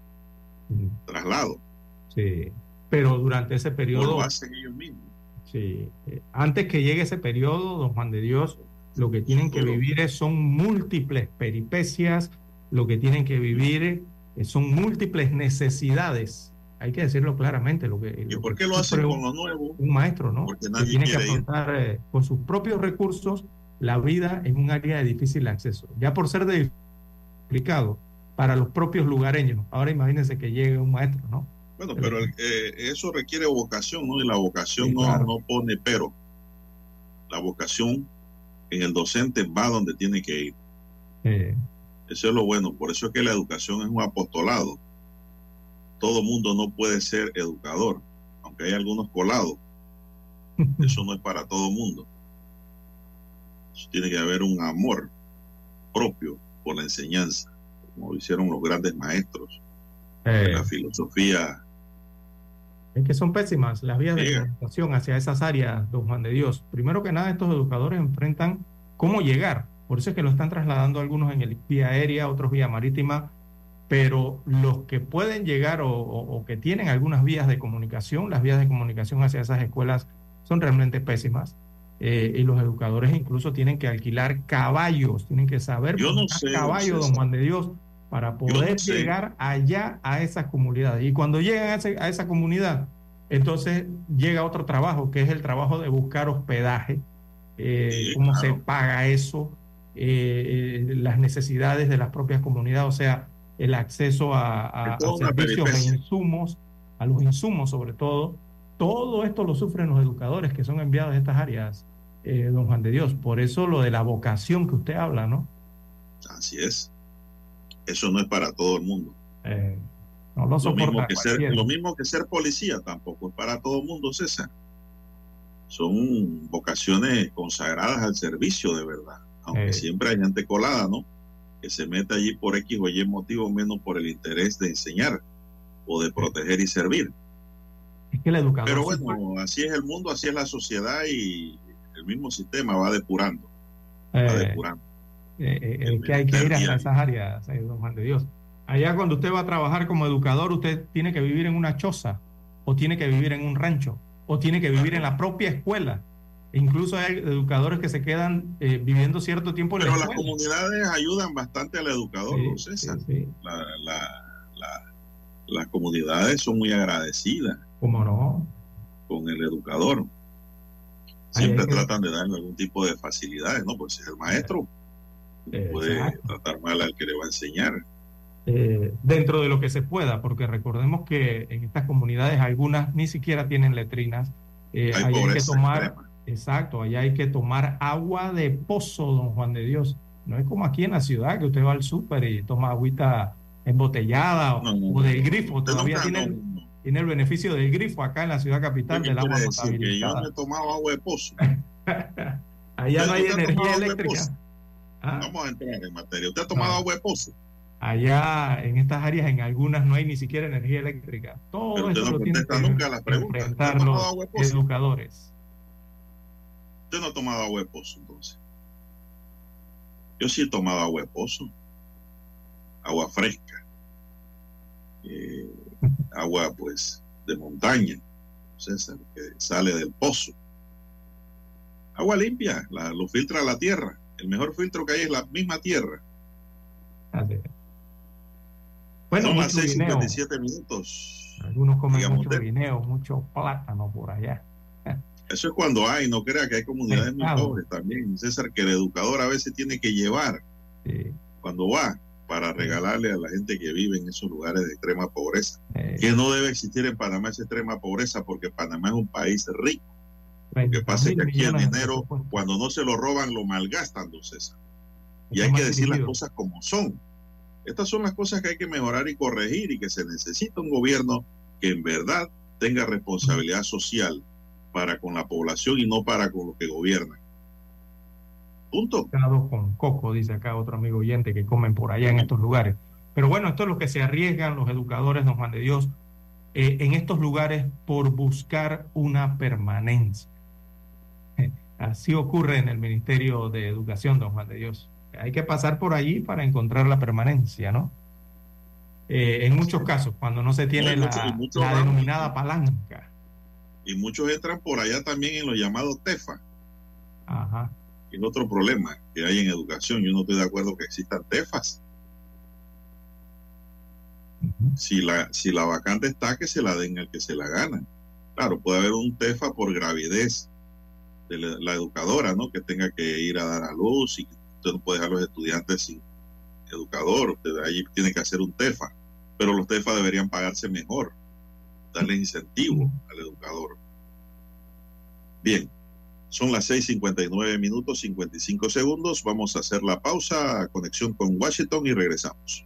traslado. Sí, pero durante ese O periodo, lo hacen ellos mismos. sí, eh, antes que llegue ese periodo, don Juan de Dios, lo que tienen que vivir son múltiples peripecias, lo que tienen que vivir eh, son múltiples necesidades. Hay que decirlo claramente. Lo que, ¿Y por que qué lo hacen con lo nuevo? un maestro, ¿no? Porque que nadie tiene que quiere ir. afrontar eh, con sus propios recursos la vida en un área de difícil acceso. Ya por ser de- complicado para los propios lugareños. Ahora imagínense que llegue un maestro, ¿no? Bueno, pero el- eh, eso requiere vocación, ¿no? Y la vocación Sí, no, claro. no pone pero. La vocación el docente va donde tiene que ir. Eso es lo bueno. Por eso es que la educación es un apostolado. Todo mundo no puede ser educador, aunque hay algunos colados. Eso no es para todo mundo. Eso tiene que haber un amor propio por la enseñanza, como lo hicieron los grandes maestros. eh, La filosofía Es que son pésimas las vías de comunicación hacia esas áreas, don Juan de Dios. Primero que nada, estos educadores enfrentan cómo llegar. Por eso es que lo están trasladando algunos en el vía aérea, otros vía marítima, pero los que pueden llegar o, o- o que tienen algunas vías de comunicación, las vías de comunicación hacia esas escuelas son realmente pésimas. Eh, y los educadores incluso tienen que alquilar caballos, tienen que saber Yo no sé, caballo, don. Juan de Dios, para poder llegar allá a esas comunidades. Y cuando llegan a, ese- a esa comunidad, entonces llega otro trabajo, que es el trabajo de buscar hospedaje, eh, Sí, cómo claro. se paga eso, eh, eh, las necesidades de las propias comunidades, o sea, el acceso a, servicios e insumos, a los insumos sobre todo. Todo esto lo sufren los educadores que son enviados a estas áreas, eh, don Juan de Dios. Por eso lo de la vocación que usted habla, ¿no? Así es. Eso no es para todo el mundo. Eh, no lo Lo mismo, que ser, lo mismo que ser policía tampoco es para todo el mundo, César. Son vocaciones consagradas al servicio de verdad. Aunque Eh. siempre hay gente colada, ¿no? Que se mete allí por X o Y motivo, menos por el interés de enseñar o de proteger y servir. Es que el educador Pero bueno, así es el mundo, así es la sociedad y el mismo sistema va depurando. Va Eh, depurando. Eh, eh, el que hay que ir hasta esas áreas, eh, don Juan de Dios. Allá cuando usted va a trabajar como educador, usted tiene que vivir en una choza, o tiene que vivir en un rancho, o tiene que vivir en la propia escuela. Incluso hay educadores que se quedan eh, viviendo cierto tiempo en Pero la las escuela. comunidades ayudan bastante al educador, Sí, don César. sí, sí. La- la- la- las comunidades son muy agradecidas ¿Cómo no? con el educador. Siempre que- tratan de darle algún tipo de facilidades, ¿no? Pues si es el maestro, puede Exacto. tratar mal al que le va a enseñar. eh, dentro de lo que se pueda, porque recordemos que en estas comunidades algunas ni siquiera tienen letrinas. Eh, Hay que tomar, extrema. exacto, allá hay que tomar agua de pozo, don Juan de Dios. No es como aquí en la ciudad que usted va al súper y toma agüita embotellada o, No, no, o del grifo. Todavía tiene, el, tiene el beneficio del grifo acá en la ciudad capital ¿Qué del agua? Que yo potabilizada. no he tomado agua de pozo. Allá no hay ¿Usted ha tomado energía eléctrica. Ah. Vamos a entrar en materia. ¿Usted ha tomado No. agua de pozo? Allá en estas áreas, en algunas no hay ni siquiera energía eléctrica. Todo Pero no lo tienen contesta que nunca las preguntas. ¿Usted ha enfrentar tomado los agua de pozo? educadores. Usted no ha tomado agua de pozo, entonces. Yo sí he tomado agua de pozo. Agua fresca. Eh, agua, pues, de montaña. César, que sale del pozo. Agua limpia, la- lo filtra la tierra. El mejor filtro que hay es la misma tierra. Así es. Bueno, Son las mucho guineo. 6:57 minutos. Algunos comen Digamos, mucho usted. guineo, mucho plátano por allá. Eso es cuando hay, no crea que hay comunidades muy pobres también, César, que el educador a veces tiene que llevar Sí. cuando va para regalarle a la gente que vive en esos lugares de extrema pobreza. Eh, Que no debe existir en Panamá esa extrema pobreza porque Panamá es un país rico. Lo que 30 pasa es que aquí el dinero, cuando no se lo roban, lo malgastan, don César. Y hay que decir las cosas como son. Estas son las cosas que hay que mejorar y corregir y que se necesita un gobierno que en verdad tenga responsabilidad social para con la población y no para con lo que gobierna. Punto. con coco, dice acá otro amigo oyente que comen por allá en estos lugares. Pero bueno, esto es lo que se arriesgan los educadores, don Juan de Dios, eh, en estos lugares por buscar una permanencia. Así ocurre en el Ministerio de Educación, don Juan de Dios. Hay que pasar por allí para encontrar la permanencia, ¿no? Eh, en muchos casos, cuando no se tiene No, la, mucho- la denominada palanca. Y muchos entran por allá también en lo llamado TEFA. Ajá. Es otro problema que hay en educación. Yo no estoy de acuerdo que existan TEFAs. Si la, si la vacante está, que se la den al que se la gana. Claro, puede haber un TEFA por gravidez de la, educadora, ¿no? Que tenga que ir a dar a luz y usted no puede dejar a los estudiantes sin educador. Usted ahí tiene que hacer un TEFA. Pero los TEFA deberían pagarse mejor, darle incentivo al educador. Bien, son las 6:59 minutos 55 segundos. Vamos a hacer la pausa, conexión con Washington y regresamos.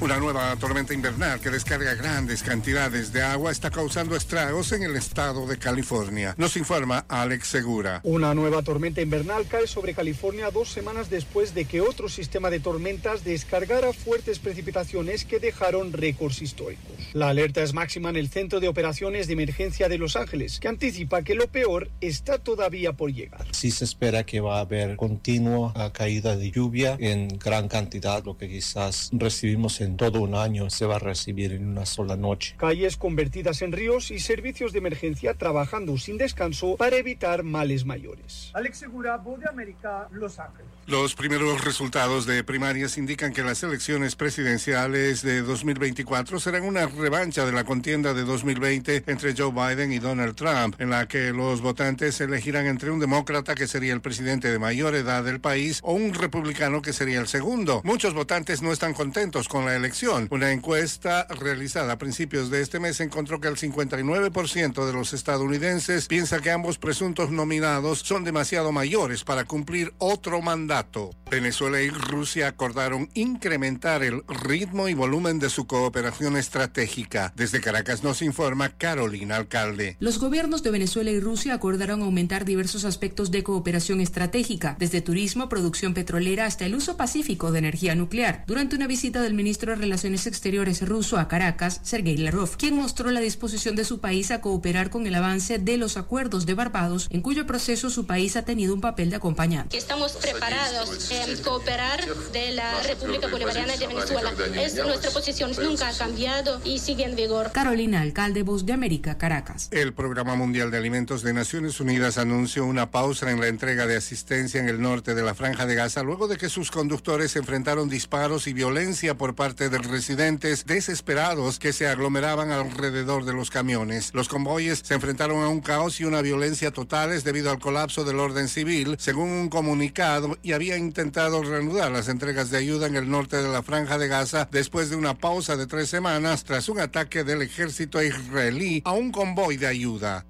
Una nueva tormenta invernal que descarga grandes cantidades de agua está causando estragos en el estado de California. Nos informa Alex Segura. Una nueva tormenta invernal cae sobre California dos semanas después de que otro sistema de tormentas descargara fuertes precipitaciones que dejaron récords históricos. La alerta es máxima en el Centro de Operaciones de Emergencia de Los Ángeles, que anticipa que lo peor está todavía por llegar. Sí se espera que va a haber continua ah, caída de lluvia en gran cantidad, lo que quizás recibimos en todo un año se va a recibir en una sola noche. Calles convertidas en ríos y servicios de emergencia trabajando sin descanso para evitar males mayores. Alex Segura, Voz de América, Los Ángeles. Los primeros resultados de primarias indican que las elecciones presidenciales de 2024 serán una revancha de la contienda de 2020 entre Joe Biden y Donald Trump, en la que los votantes elegirán entre un demócrata que sería el presidente de mayor edad del país o un republicano que sería el segundo. Muchos votantes no están contentos con la elección. Una encuesta realizada a principios de este mes encontró que el 59% de los estadounidenses piensa que ambos presuntos nominados son demasiado mayores para cumplir otro mandato. Venezuela y Rusia acordaron incrementar el ritmo y volumen de su cooperación estratégica. Desde Caracas nos informa Carolina Alcalde. Los gobiernos de Venezuela y Rusia acordaron aumentar diversos aspectos de cooperación estratégica, desde turismo, producción petrolera hasta el uso pacífico de energía nuclear, durante una visita del ministro de Relaciones Exteriores ruso a Caracas, Sergei Lavrov, quien mostró la disposición de su país a cooperar con el avance de los acuerdos de Barbados, en cuyo proceso su país ha tenido un papel de acompañante. Estamos preparados cooperar de la República Bolivariana de Venezuela. Es nuestra posición, nunca ha cambiado y sigue en vigor. Carolina Alcalde, Voz de América, Caracas. El Programa Mundial de Alimentos de Naciones Unidas anunció una pausa en la entrega de asistencia en el norte de la Franja de Gaza luego de que sus conductores enfrentaron disparos y violencia por parte de residentes desesperados que se aglomeraban alrededor de los camiones. Los convoyes se enfrentaron a un caos y una violencia totales debido al colapso del orden civil, según un comunicado, y había intentado intentado reanudar las entregas de ayuda en el norte de la franja de Gaza después de una pausa de tres semanas tras un ataque del ejército israelí a un convoy de ayuda.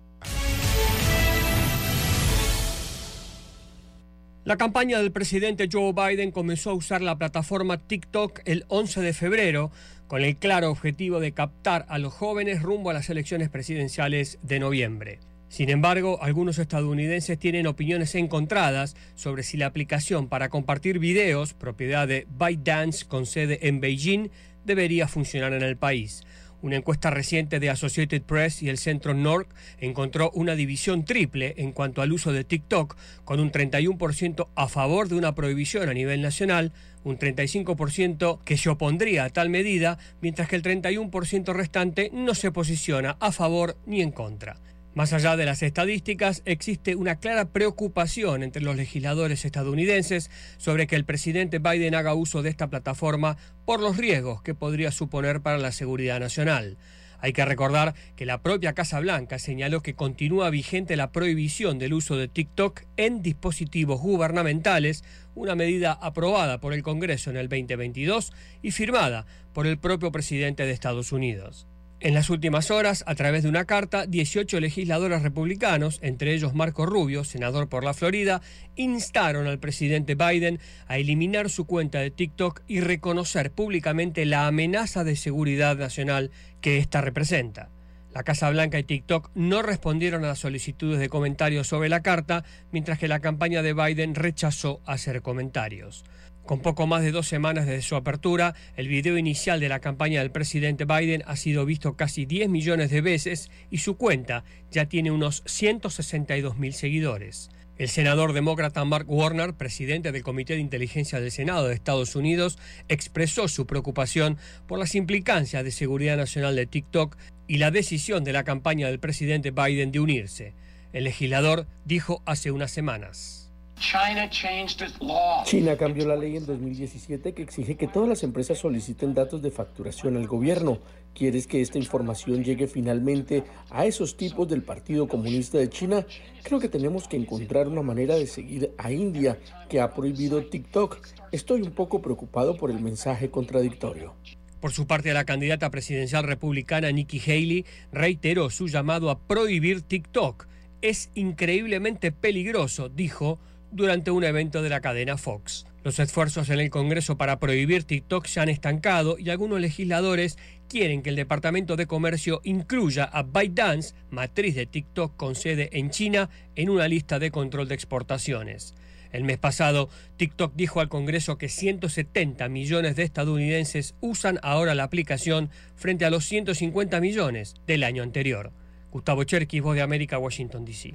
La campaña del presidente Joe Biden comenzó a usar la plataforma TikTok el 11 de febrero con el claro objetivo de captar a los jóvenes rumbo a las elecciones presidenciales de noviembre. Sin embargo, algunos estadounidenses tienen opiniones encontradas sobre si la aplicación para compartir videos, propiedad de ByteDance con sede en Beijing, debería funcionar en el país. Una encuesta reciente de Associated Press y el Centro NORC encontró una división triple en cuanto al uso de TikTok, con un 31% a favor de una prohibición a nivel nacional, un 35% que se opondría a tal medida, mientras que el 31% restante no se posiciona a favor ni en contra. Más allá de las estadísticas, existe una clara preocupación entre los legisladores estadounidenses sobre que el presidente Biden haga uso de esta plataforma por los riesgos que podría suponer para la seguridad nacional. Hay que recordar que la propia Casa Blanca señaló que continúa vigente la prohibición del uso de TikTok en dispositivos gubernamentales, una medida aprobada por el Congreso en el 2022 y firmada por el propio presidente de Estados Unidos. En las últimas horas, a través de una carta, 18 legisladores republicanos, entre ellos Marco Rubio, senador por la Florida, instaron al presidente Biden a eliminar su cuenta de TikTok y reconocer públicamente la amenaza de seguridad nacional que ésta representa. La Casa Blanca y TikTok no respondieron a las solicitudes de comentarios sobre la carta, mientras que la campaña de Biden rechazó hacer comentarios. Con poco más de dos semanas desde su apertura, el video inicial de la campaña del presidente Biden ha sido visto casi 10 millones de veces y su cuenta ya tiene unos 162 mil seguidores. El senador demócrata Mark Warner, presidente del Comité de Inteligencia del Senado de Estados Unidos, expresó su preocupación por las implicancias de seguridad nacional de TikTok y la decisión de la campaña del presidente Biden de unirse. El legislador dijo hace unas semanas. China cambió la ley en 2017 que exige que todas las empresas soliciten datos de facturación al gobierno. ¿Quieres que esta información llegue finalmente a esos tipos del Partido Comunista de China? Creo que tenemos que encontrar una manera de seguir a India, que ha prohibido TikTok. Estoy un poco preocupado por el mensaje contradictorio. Por su parte, la candidata presidencial republicana Nikki Haley reiteró su llamado a prohibir TikTok. Es increíblemente peligroso, dijo, durante un evento de la cadena Fox. Los esfuerzos en el Congreso para prohibir TikTok se han estancado y algunos legisladores quieren que el Departamento de Comercio incluya a ByteDance, matriz de TikTok con sede en China, en una lista de control de exportaciones. El mes pasado, TikTok dijo al Congreso que 170 millones de estadounidenses usan ahora la aplicación frente a los 150 millones del año anterior. Gustavo Cherkis, Voz de América, Washington, D.C.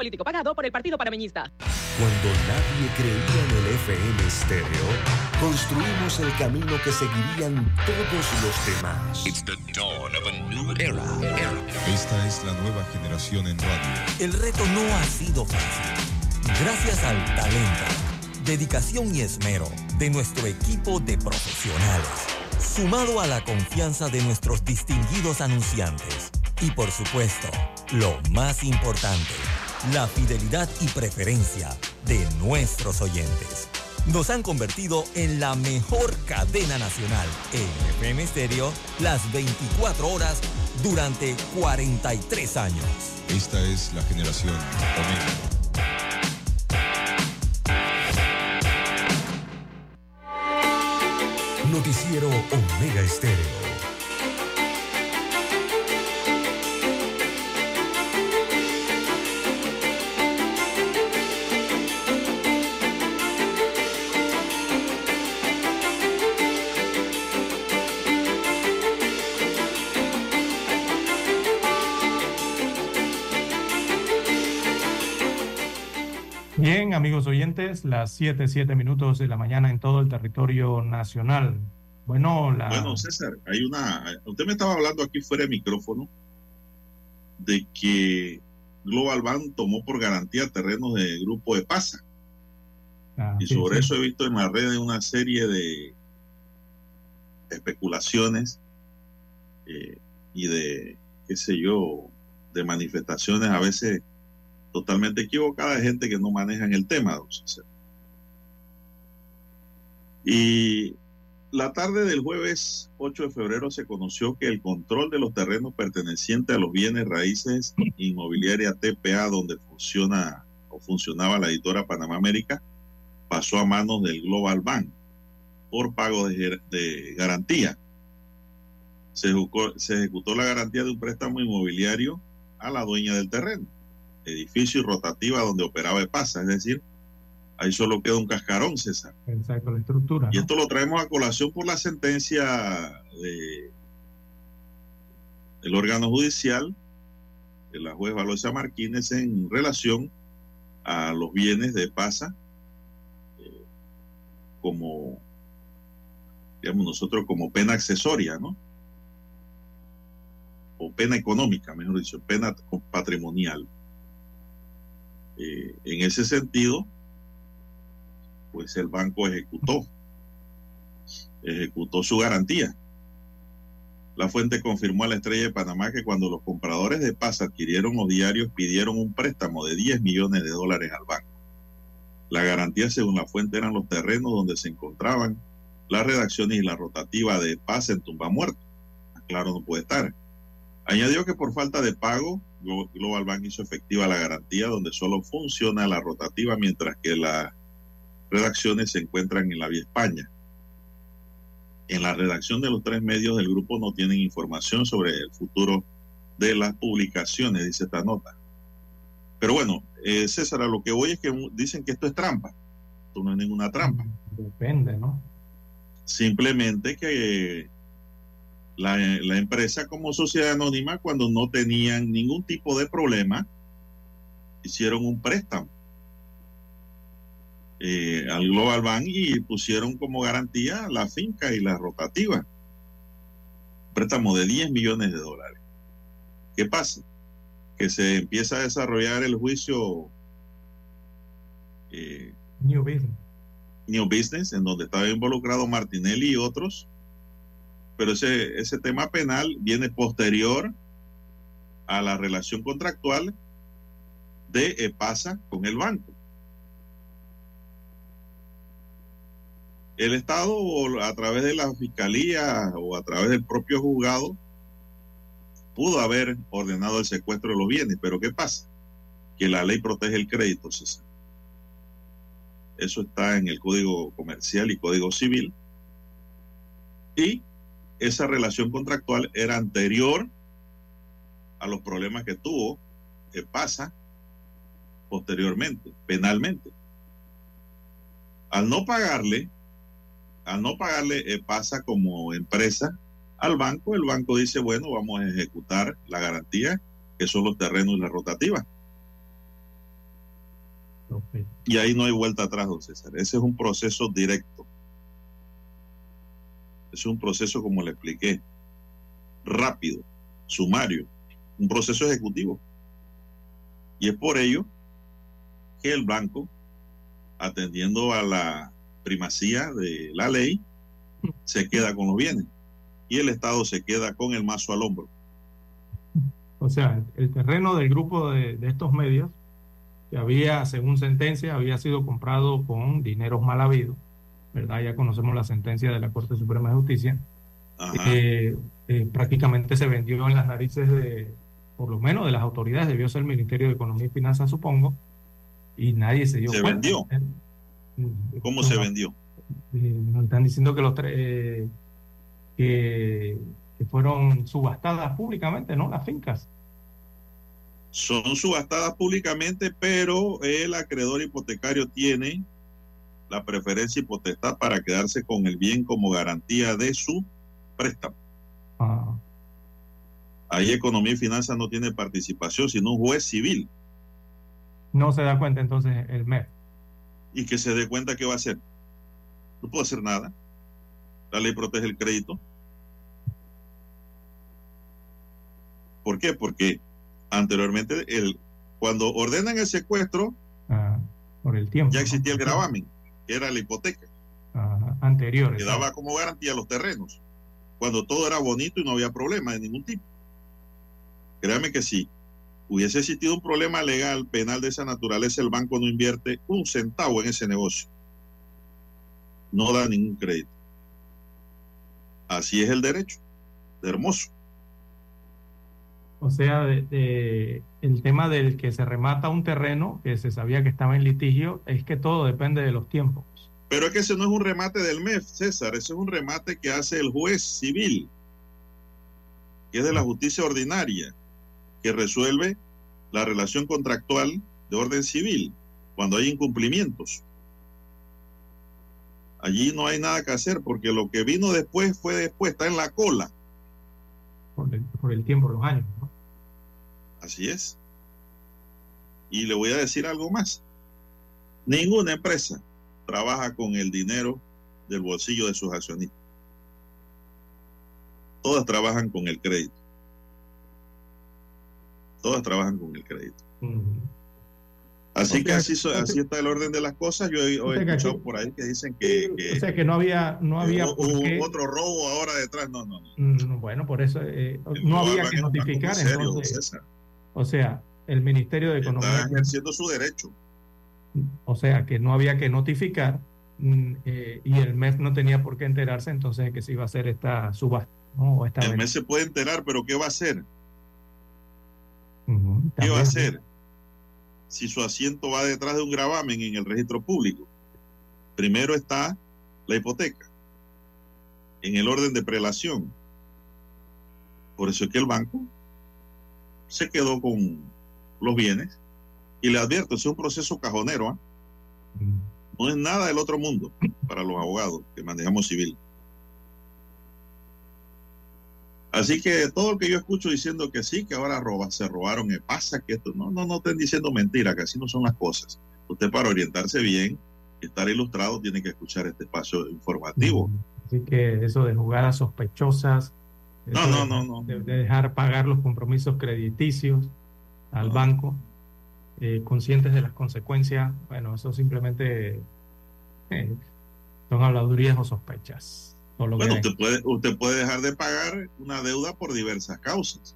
político pagado por el Partido Panameñista. Cuando nadie creía en el FM estéreo, construimos el camino que seguirían todos los demás. Esta es la nueva generación en radio. El reto no ha sido fácil. Gracias al talento, dedicación y esmero de nuestro equipo de profesionales, sumado a la confianza de nuestros distinguidos anunciantes y por supuesto, lo más importante, la fidelidad y preferencia de nuestros oyentes. Nos han convertido en la mejor cadena nacional en FM Stereo las 24 horas durante 43 años. Esta es la generación Omega. Noticiero Omega Estéreo. Oyentes, las 7, 7 minutos de la mañana en todo el territorio nacional. Bueno, la... Bueno, César, hay una. Usted me estaba hablando aquí fuera de micrófono de que Global Bank tomó por garantía terrenos de grupo de Pasa. Ah, y sí, sobre sí. eso he visto en las redes una serie de especulaciones eh, y de, qué sé yo, de manifestaciones a veces totalmente equivocadas de gente que no manejan el tema, don. Y la tarde del jueves 8 de febrero se conoció que el control de los terrenos pertenecientes a los bienes raíces inmobiliaria TPA, donde funciona o funcionaba la editora Panamá América, pasó a manos del Global Bank por pago de, garantía. Se ejecutó la garantía de un préstamo inmobiliario a la dueña del terreno, edificio y rotativa donde operaba EPASA, es decir, ahí solo queda un cascarón, César. Exacto, la estructura. Y ¿no? esto lo traemos a colación por la sentencia de, del órgano judicial de la juez Valoisa Martínez en relación a los bienes de PASA eh, como, digamos nosotros, como pena accesoria, ¿no? O pena económica, mejor dicho, pena patrimonial. Eh, en ese sentido, pues el banco ejecutó, ejecutó su garantía. La fuente confirmó a la estrella de Panamá que cuando los compradores de paz adquirieron los diarios pidieron un préstamo de 10 millones de dólares al banco. La garantía, según la fuente, eran los terrenos donde se encontraban las redacciones y la rotativa de paz en tumba muerto. Claro, no puede estar. Añadió que por falta de pago, Global Bank hizo efectiva la garantía donde solo funciona la rotativa mientras que las redacciones se encuentran en la Vía España. En la redacción de los tres medios del grupo no tienen información sobre el futuro de las publicaciones, dice esta nota. Pero bueno, eh, César, a lo que voy es que dicen que esto es trampa. Esto no es ninguna trampa. Depende, ¿no? Simplemente que la, la empresa como sociedad anónima, cuando no tenían ningún tipo de problema, hicieron un préstamo eh, al Global Bank y pusieron como garantía la finca y la rotativa. Préstamo de 10 millones de dólares. ¿Qué pasa? Que se empieza a desarrollar el juicio eh, New Business. New Business, en donde estaba involucrado Martinelli y otros, pero ese, ese tema penal viene posterior a la relación contractual de EPASA con el banco. El Estado, a través de la fiscalía o a través del propio juzgado, pudo haber ordenado el secuestro de los bienes, pero ¿qué pasa? Que la ley protege el crédito, César. Eso está en el Código Comercial y Código Civil. Y esa relación contractual era anterior a los problemas que tuvo, que pasa posteriormente, penalmente. Al no pagarle, al no pagarle eh, pasa como empresa al banco, el banco dice, bueno, vamos a ejecutar la garantía, que son los terrenos y la rotativa. Okay. Y ahí no hay vuelta atrás, don César. Ese es un proceso directo. Es un proceso, como le expliqué, rápido, sumario, un proceso ejecutivo. Y es por ello que el banco, atendiendo a la primacía de la ley, se queda con los bienes y el Estado se queda con el mazo al hombro. O sea, el terreno del grupo de, estos medios, que había, según sentencia, había sido comprado con dineros mal habidos, ¿verdad? Ya conocemos la sentencia de la Corte Suprema de Justicia. Eh, eh, prácticamente se vendió en las narices de, por lo menos de las autoridades, debió ser el Ministerio de Economía y Finanzas, supongo, y nadie se dio ¿Se cuenta. vendió? ¿Cómo se vendió? Eh, nos están diciendo que los tres eh, que, que fueron subastadas públicamente, ¿no? Las fincas. Son subastadas públicamente, pero el acreedor hipotecario tiene la preferencia y potestad para quedarse con el bien como garantía de su préstamo. Ah, Ahí Economía y Finanzas no tiene participación, sino un juez civil. no se da cuenta entonces el MEF. Y que se dé cuenta que va a hacer. No puede hacer nada. La ley protege el crédito. ¿Por qué? Porque anteriormente, el, cuando ordenan el secuestro, Ah, por el tiempo. ya ¿no? existía el gravamen, que era la hipoteca, Ajá, anteriores. que daba como garantía los terrenos, cuando todo era bonito y no había problema de ningún tipo. Créame que si hubiese existido un problema legal, penal de esa naturaleza, el banco no invierte un centavo en ese negocio. No da ningún crédito. Así es el derecho, de hermoso. O sea, de- de- el tema del que se remata un terreno, que se sabía que estaba en litigio, es que todo depende de los tiempos. Pero es que ese no es un remate del MEF, César, ese es un remate que hace el juez civil, que es de la justicia ordinaria, que resuelve la relación contractual de orden civil cuando hay incumplimientos. Allí no hay nada que hacer porque lo que vino después fue después, está en la cola. Por el, por el tiempo, los años. Así es. Y le voy a decir algo más. Ninguna empresa trabaja con el dinero del bolsillo de sus accionistas. Todas trabajan con el crédito. Todas trabajan con el crédito. Así que así, así está el orden de las cosas. Yo he, he escuchado por ahí que dicen que, que O sea, que no había, no había hubo- otro robo ahora detrás. No, no, no. Mm, Bueno, por eso eh, no había que notificar serio, entonces. César. O sea, el Ministerio de Está Economía, ejerciendo su derecho. o sea, que no había que notificar mm, eh, y el MEF no tenía por qué enterarse entonces de que se iba a hacer esta subasta. ¿no? O esta El venta. mes se puede enterar, pero ¿qué va a hacer? ¿Qué va a hacer? Si su asiento va detrás de un gravamen en el registro público. Primero está la hipoteca, en el orden de prelación. Por eso es que el banco se quedó con los bienes. Y le advierto, es un proceso cajonero. ¿ah? No es nada del otro mundo para los abogados que manejamos civil. Así que todo lo que yo escucho diciendo que sí, que ahora roba, se robaron, eh, pasa que esto, no, no, no estén diciendo mentira, que así no son las cosas. Usted para orientarse bien, estar ilustrado, tiene que escuchar este espacio informativo. Así que eso de jugadas sospechosas, No, no, no, no. de, de dejar pagar los compromisos crediticios al banco, eh, conscientes de las consecuencias, bueno, eso simplemente eh, son habladurías o sospechas. lo Bueno, usted puede, usted puede dejar de pagar una deuda por diversas causas.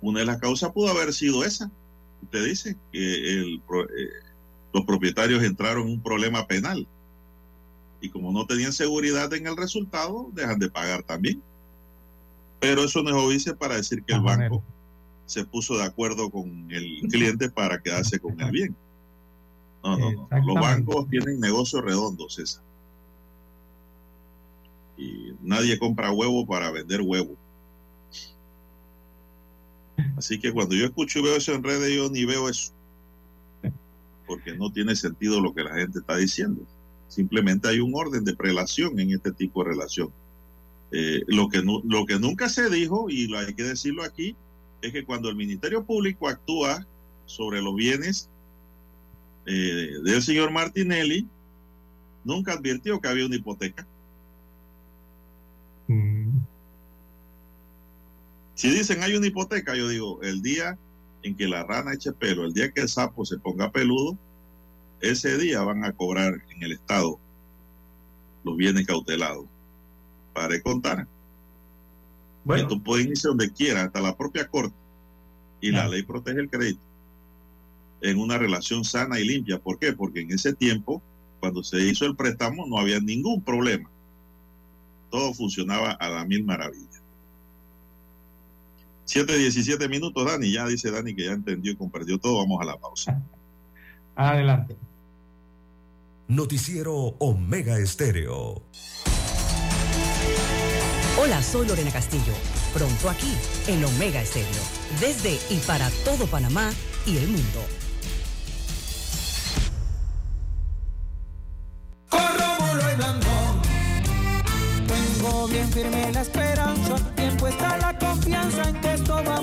Una de las causas pudo haber sido esa. Usted dice que el eh, los propietarios entraron en un problema penal Y como no tenían seguridad en el resultado, dejan de pagar también. Pero eso no es obvio para decir que el banco se puso de acuerdo con el cliente para quedarse con el bien. No, no, no. Los bancos tienen negocios redondos, César. Y nadie compra huevo para vender huevo. Así que cuando yo escucho y veo eso en redes, yo ni veo eso. Porque no tiene sentido lo que la gente está diciendo. Simplemente hay un orden de prelación en este tipo de relación. Eh, lo, que no, lo que nunca se dijo, y lo hay que decirlo aquí, es que cuando el Ministerio Público actúa sobre los bienes eh, del señor Martinelli, nunca advirtió que había una hipoteca. Si dicen hay una hipoteca, yo digo, el día en que la rana eche pelo, el día que el sapo se ponga peludo, ese día van a cobrar en el Estado los bienes cautelados. Para contar. Bueno. Esto puede irse donde quiera, hasta la propia corte. Y la ley protege el crédito en una relación sana y limpia. ¿Por qué? Porque en ese tiempo, cuando se hizo el préstamo, no había ningún problema. Todo funcionaba a la mil maravillas. 7, 17 minutos, Dani. Ya dice Dani que ya entendió y compartió todo. Vamos a la pausa. Adelante. Noticiero Omega Estéreo. Hola, soy Lorena Castillo. Pronto aquí, en Omega Estéreo. Desde y para todo Panamá y el mundo. Tengo bien firme la esperanza, bien puesta la confianza en que esto va a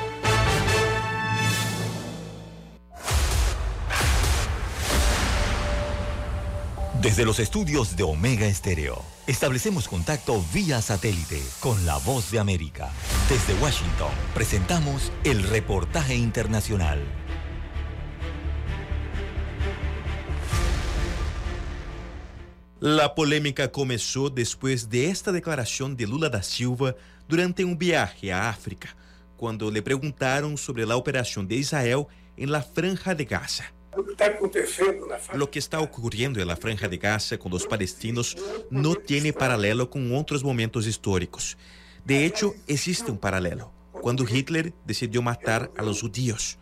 Desde los estudios de Omega Estéreo, establecemos contacto vía satélite con la voz de América. Desde Washington, presentamos el reportaje internacional. La polémica comenzó después de esta declaración de Lula da Silva durante un viaje a África, cuando le preguntaron sobre la operación de Israel en la franja de Gaza. Lo que está ocurriendo en la franja de Gaza con los palestinos no tiene paralelo con otros momentos históricos. De hecho, existe un paralelo, cuando Hitler decidió matar a los judíos.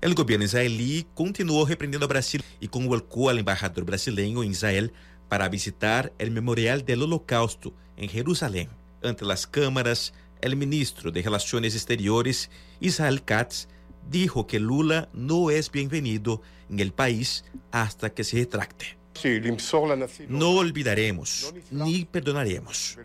El gobierno israelí continuó reprendiendo a Brasil y convocó al embajador brasileño en Israel para visitar el memorial del Holocausto en Jerusalén. Ante las cámaras, el ministro de Relaciones Exteriores, Israel Katz, dijo que Lula no es bienvenido en el país hasta que se retracte. No olvidaremos ni perdonaremos.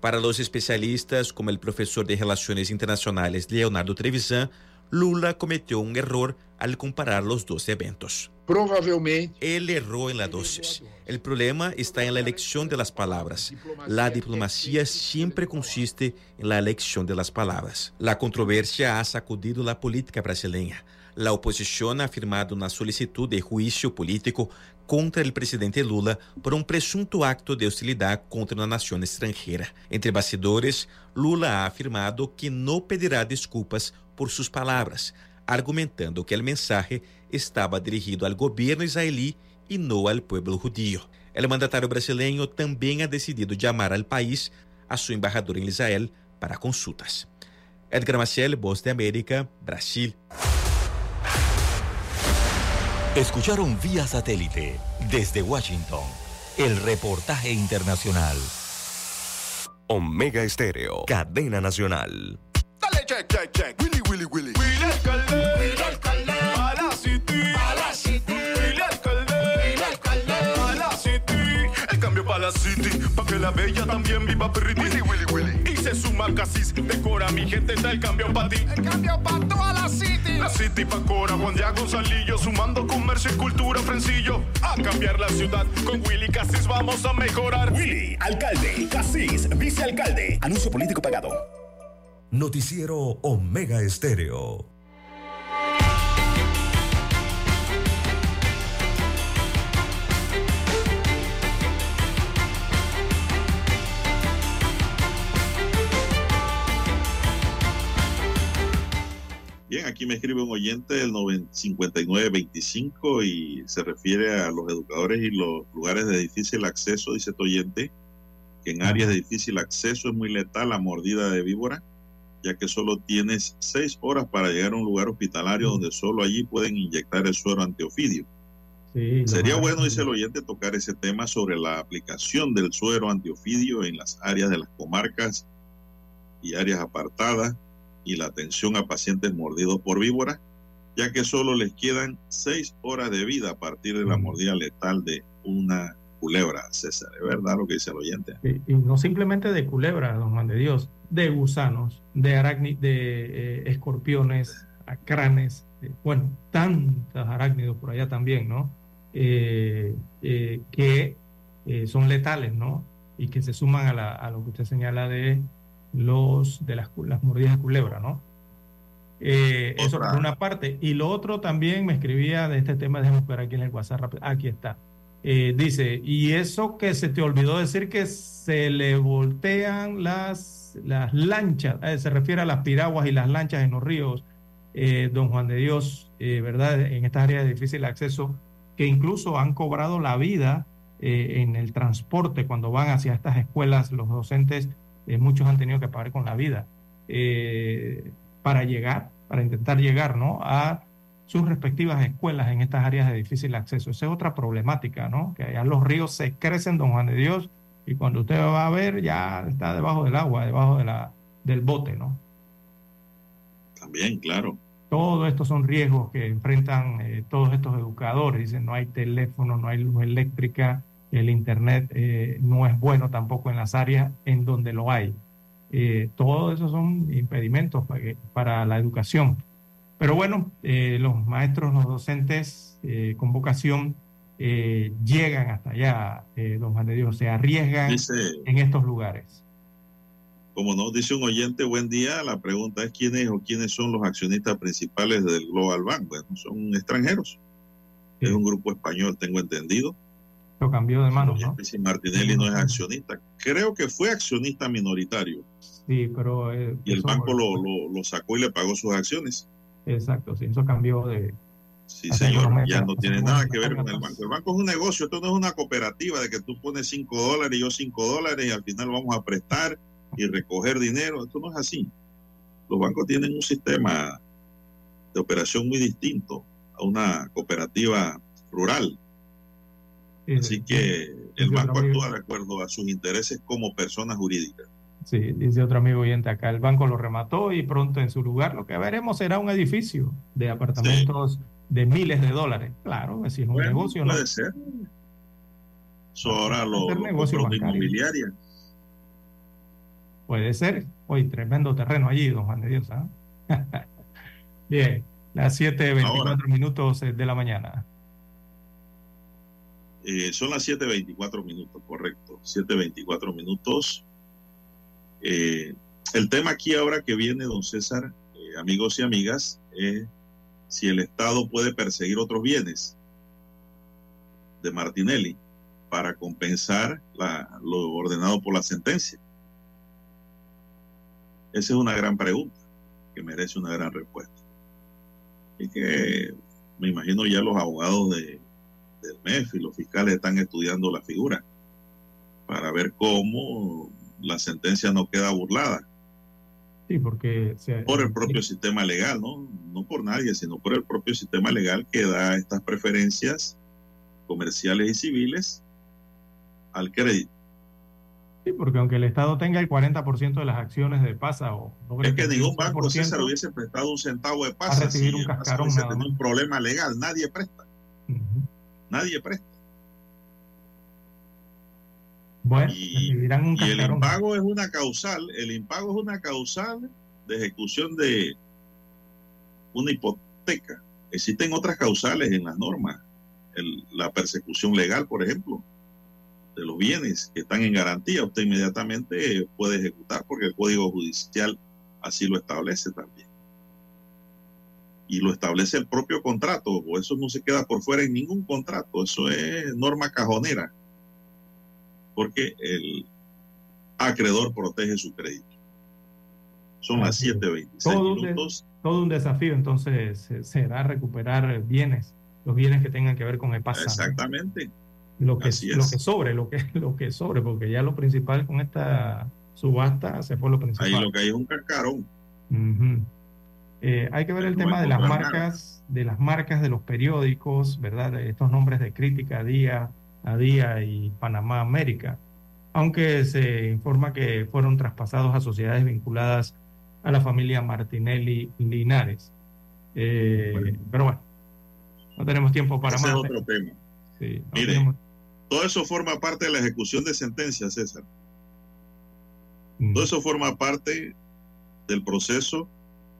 Para los especialistas como el profesor de Relaciones Internacionales Leonardo Trevisan, Lula cometió un error al comparar los dos eventos. Provavelmente. Él erró en la dosis. El problema está en la elección de las palabras. La diplomacia siempre consiste en la elección de las palabras. La controversia ha sacudido la política brasileña. La oposición ha firmado una solicitud de juicio político contra el presidente Lula por un presunto acto de hostilidad contra una nación extranjera. Entre bastidores, Lula ha afirmado que no pedirá disculpas por sus palabras, argumentando que el mensaje estaba dirigido al gobierno israelí y no al pueblo judío. El mandatario brasileño también ha decidido llamar al país a su embajador en Israel para consultas. Edgar Maciel, Voz de América, Brasil. Escucharon vía satélite desde Washington el reportaje internacional. Omega Estéreo, cadena nacional. Dale check, check, check. Willy Willy. Willy Alcalde. Willy Alcalde. A la City. A la City. Willy Alcalde. Willy Alcalde. A la City. El cambio para la City. Pa' que la bella también viva perriti. Willy Willy Willy. Y se suma Casis. Decora mi gente. Está el cambio para ti. El cambio para toda la City. La City pa' Cora. Juan Diego Gonzalillo. Sumando comercio y cultura. Frencillo. A cambiar la ciudad. Con Willy Casis vamos a mejorar. Willy Alcalde. Casis. Vicealcalde. Anuncio político pagado. Noticiero Omega Estéreo. Bien, aquí me escribe un oyente del 5925 y se refiere a los educadores y los lugares de difícil acceso, dice este oyente, que en áreas de difícil acceso es muy letal la mordida de víbora, ya que solo tienes seis horas para llegar a un lugar hospitalario donde solo allí pueden inyectar el suero antiofidio. Sí, Sería bueno, dice el oyente, tocar ese tema sobre la aplicación del suero antiofidio en las áreas de las comarcas y áreas apartadas y la atención a pacientes mordidos por víbora, ya que solo les quedan seis horas de vida a partir de la mordida letal de una culebra, César. Es verdad lo que dice el oyente. Y, y no simplemente de culebras, don Juan de Dios, de gusanos, de arácnidos, de eh, escorpiones, acranes, bueno, tantos arácnidos por allá también, ¿no? Eh, eh, que eh, son letales, ¿no? Y que se suman a, la- a lo que usted señala de los de las, mordidas de culebra, ¿no? Eh, eso por una parte. Y lo otro también me escribía de este tema, déjame ver aquí en el WhatsApp, rápido. aquí está. Eh, dice, y eso que se te olvidó decir que se le voltean las, las lanchas, eh, se refiere a las piraguas y las lanchas en los ríos, eh, don Juan de Dios, ¿verdad? En estas áreas de difícil acceso, que incluso han cobrado la vida en el transporte cuando van hacia estas escuelas, los docentes, muchos han tenido que pagar con la vida para llegar, para intentar llegar, ¿no? A sus respectivas escuelas en estas áreas de difícil acceso. Esa es otra problemática, ¿no? Que allá los ríos se crecen, don Juan de Dios, y cuando usted va a ver, ya está debajo del agua, debajo de la, del bote, ¿no? También, claro. Todo esto son riesgos que enfrentan eh, todos estos educadores. Dicen, no hay teléfono, no hay luz eléctrica, el Internet eh, no es bueno tampoco en las áreas en donde lo hay. Eh, todo eso son impedimentos para, para la educación. Pero bueno, eh, los maestros, los docentes eh, con vocación eh, llegan hasta allá, eh, don Juan de Dios, se arriesgan Dice, en estos lugares. como nos dice un oyente, buen día. La pregunta es quiénes o quiénes son los accionistas principales del Global Bank. Bueno, son extranjeros. Es un grupo español, tengo entendido. Lo cambió de manos, ¿no? Si Martinelli no es accionista, creo que fue accionista minoritario Sí, pero... eh, y el banco lo, lo, lo sacó y le pagó sus acciones. Exacto, sí, eso cambió de... Sí, señor, ya no tiene nada que ver con el banco. El banco es un negocio, esto no es una cooperativa de que tú pones 5 dólares y yo 5 dólares y al final vamos a prestar y recoger dinero. Esto no es así. Los bancos tienen un sistema de operación muy distinto a una cooperativa rural. Así que el banco actúa de acuerdo a sus intereses como persona jurídica. Sí, dice otro amigo oyente acá, el banco lo remató y pronto en su lugar lo que veremos será un edificio de apartamentos de miles de dólares. Claro, si es un Bueno, negocio, ¿no? puede ser. Eso ahora lo, lo inmobiliaria. Puede ser. Hoy, tremendo terreno allí, don Juan de Dios. ¿ah? Bien, las 7.24 Ahora. minutos eh, de la mañana. Eh, son las 7.24 minutos, correcto. 7.24 minutos. Eh, el tema aquí ahora que viene, don César, eh, amigos y amigas, es si el Estado puede perseguir otros bienes de Martinelli para compensar lo ordenado por la sentencia. Esa es una gran pregunta que merece una gran respuesta. Y que me imagino ya los abogados de, del MEF y los fiscales están estudiando la figura para ver cómo la sentencia no queda burlada Sí, porque... se- por el propio sistema legal, ¿no? No por nadie, sino por el propio sistema legal que da estas preferencias comerciales y civiles al crédito. Sí, porque aunque el Estado tenga el 40% de las acciones de PASA o... logre Es que ningún banco 100%, César hubiese prestado un centavo de a pasa recibir si un Pasa cascarón más. un problema legal. Nadie presta. Nadie presta. Bueno, y, recibirán un y el impago es una causal, el impago es una causal de ejecución de una hipoteca. Existen otras causales en las normas, El- la persecución legal, por ejemplo, de los bienes que están en garantía, usted inmediatamente puede ejecutar porque el Código Judicial así lo establece también. Y lo establece el propio contrato, o eso no se queda por fuera en ningún contrato, eso es norma cajonera, porque el acreedor protege su crédito. Son las Así es. 7.26 Todo un, de- minutos. todo un desafío entonces se- será recuperar bienes, los bienes que tengan que ver con el pasado. Exactamente. Lo que, Así lo que sobre, lo que, lo que sobre, porque ya lo principal con esta subasta se fue lo principal. Ahí lo que hay es un cascarón. Eh, hay que ver el No tema de las nada. marcas, de las marcas de los periódicos, ¿verdad? Estos nombres de crítica día a día y Panamá América. Aunque se informa que fueron traspasados a sociedades vinculadas a la familia Martinelli Linares. Eh, Pero bueno, no tenemos tiempo para Ese es más. otro tema. Sí, no Mire, tenemos- todo eso forma parte de la ejecución de sentencias, César. Mm. Todo eso forma parte del proceso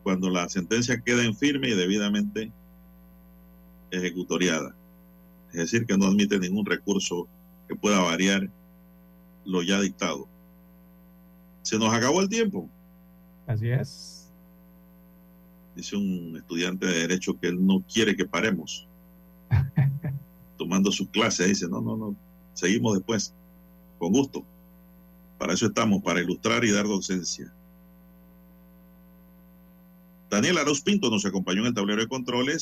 cuando la sentencia queda en firme y debidamente ejecutoriada. Es decir, que no admite ningún recurso que pueda variar lo ya dictado. Se nos acabó el tiempo, Así es. dice un estudiante de derecho que él no quiere que paremos. Tomando sus clases, dice, no, no, no, seguimos después, con gusto. Para eso estamos, para ilustrar y dar docencia. Daniel Arauz Pinto nos acompañó en el tablero de controles.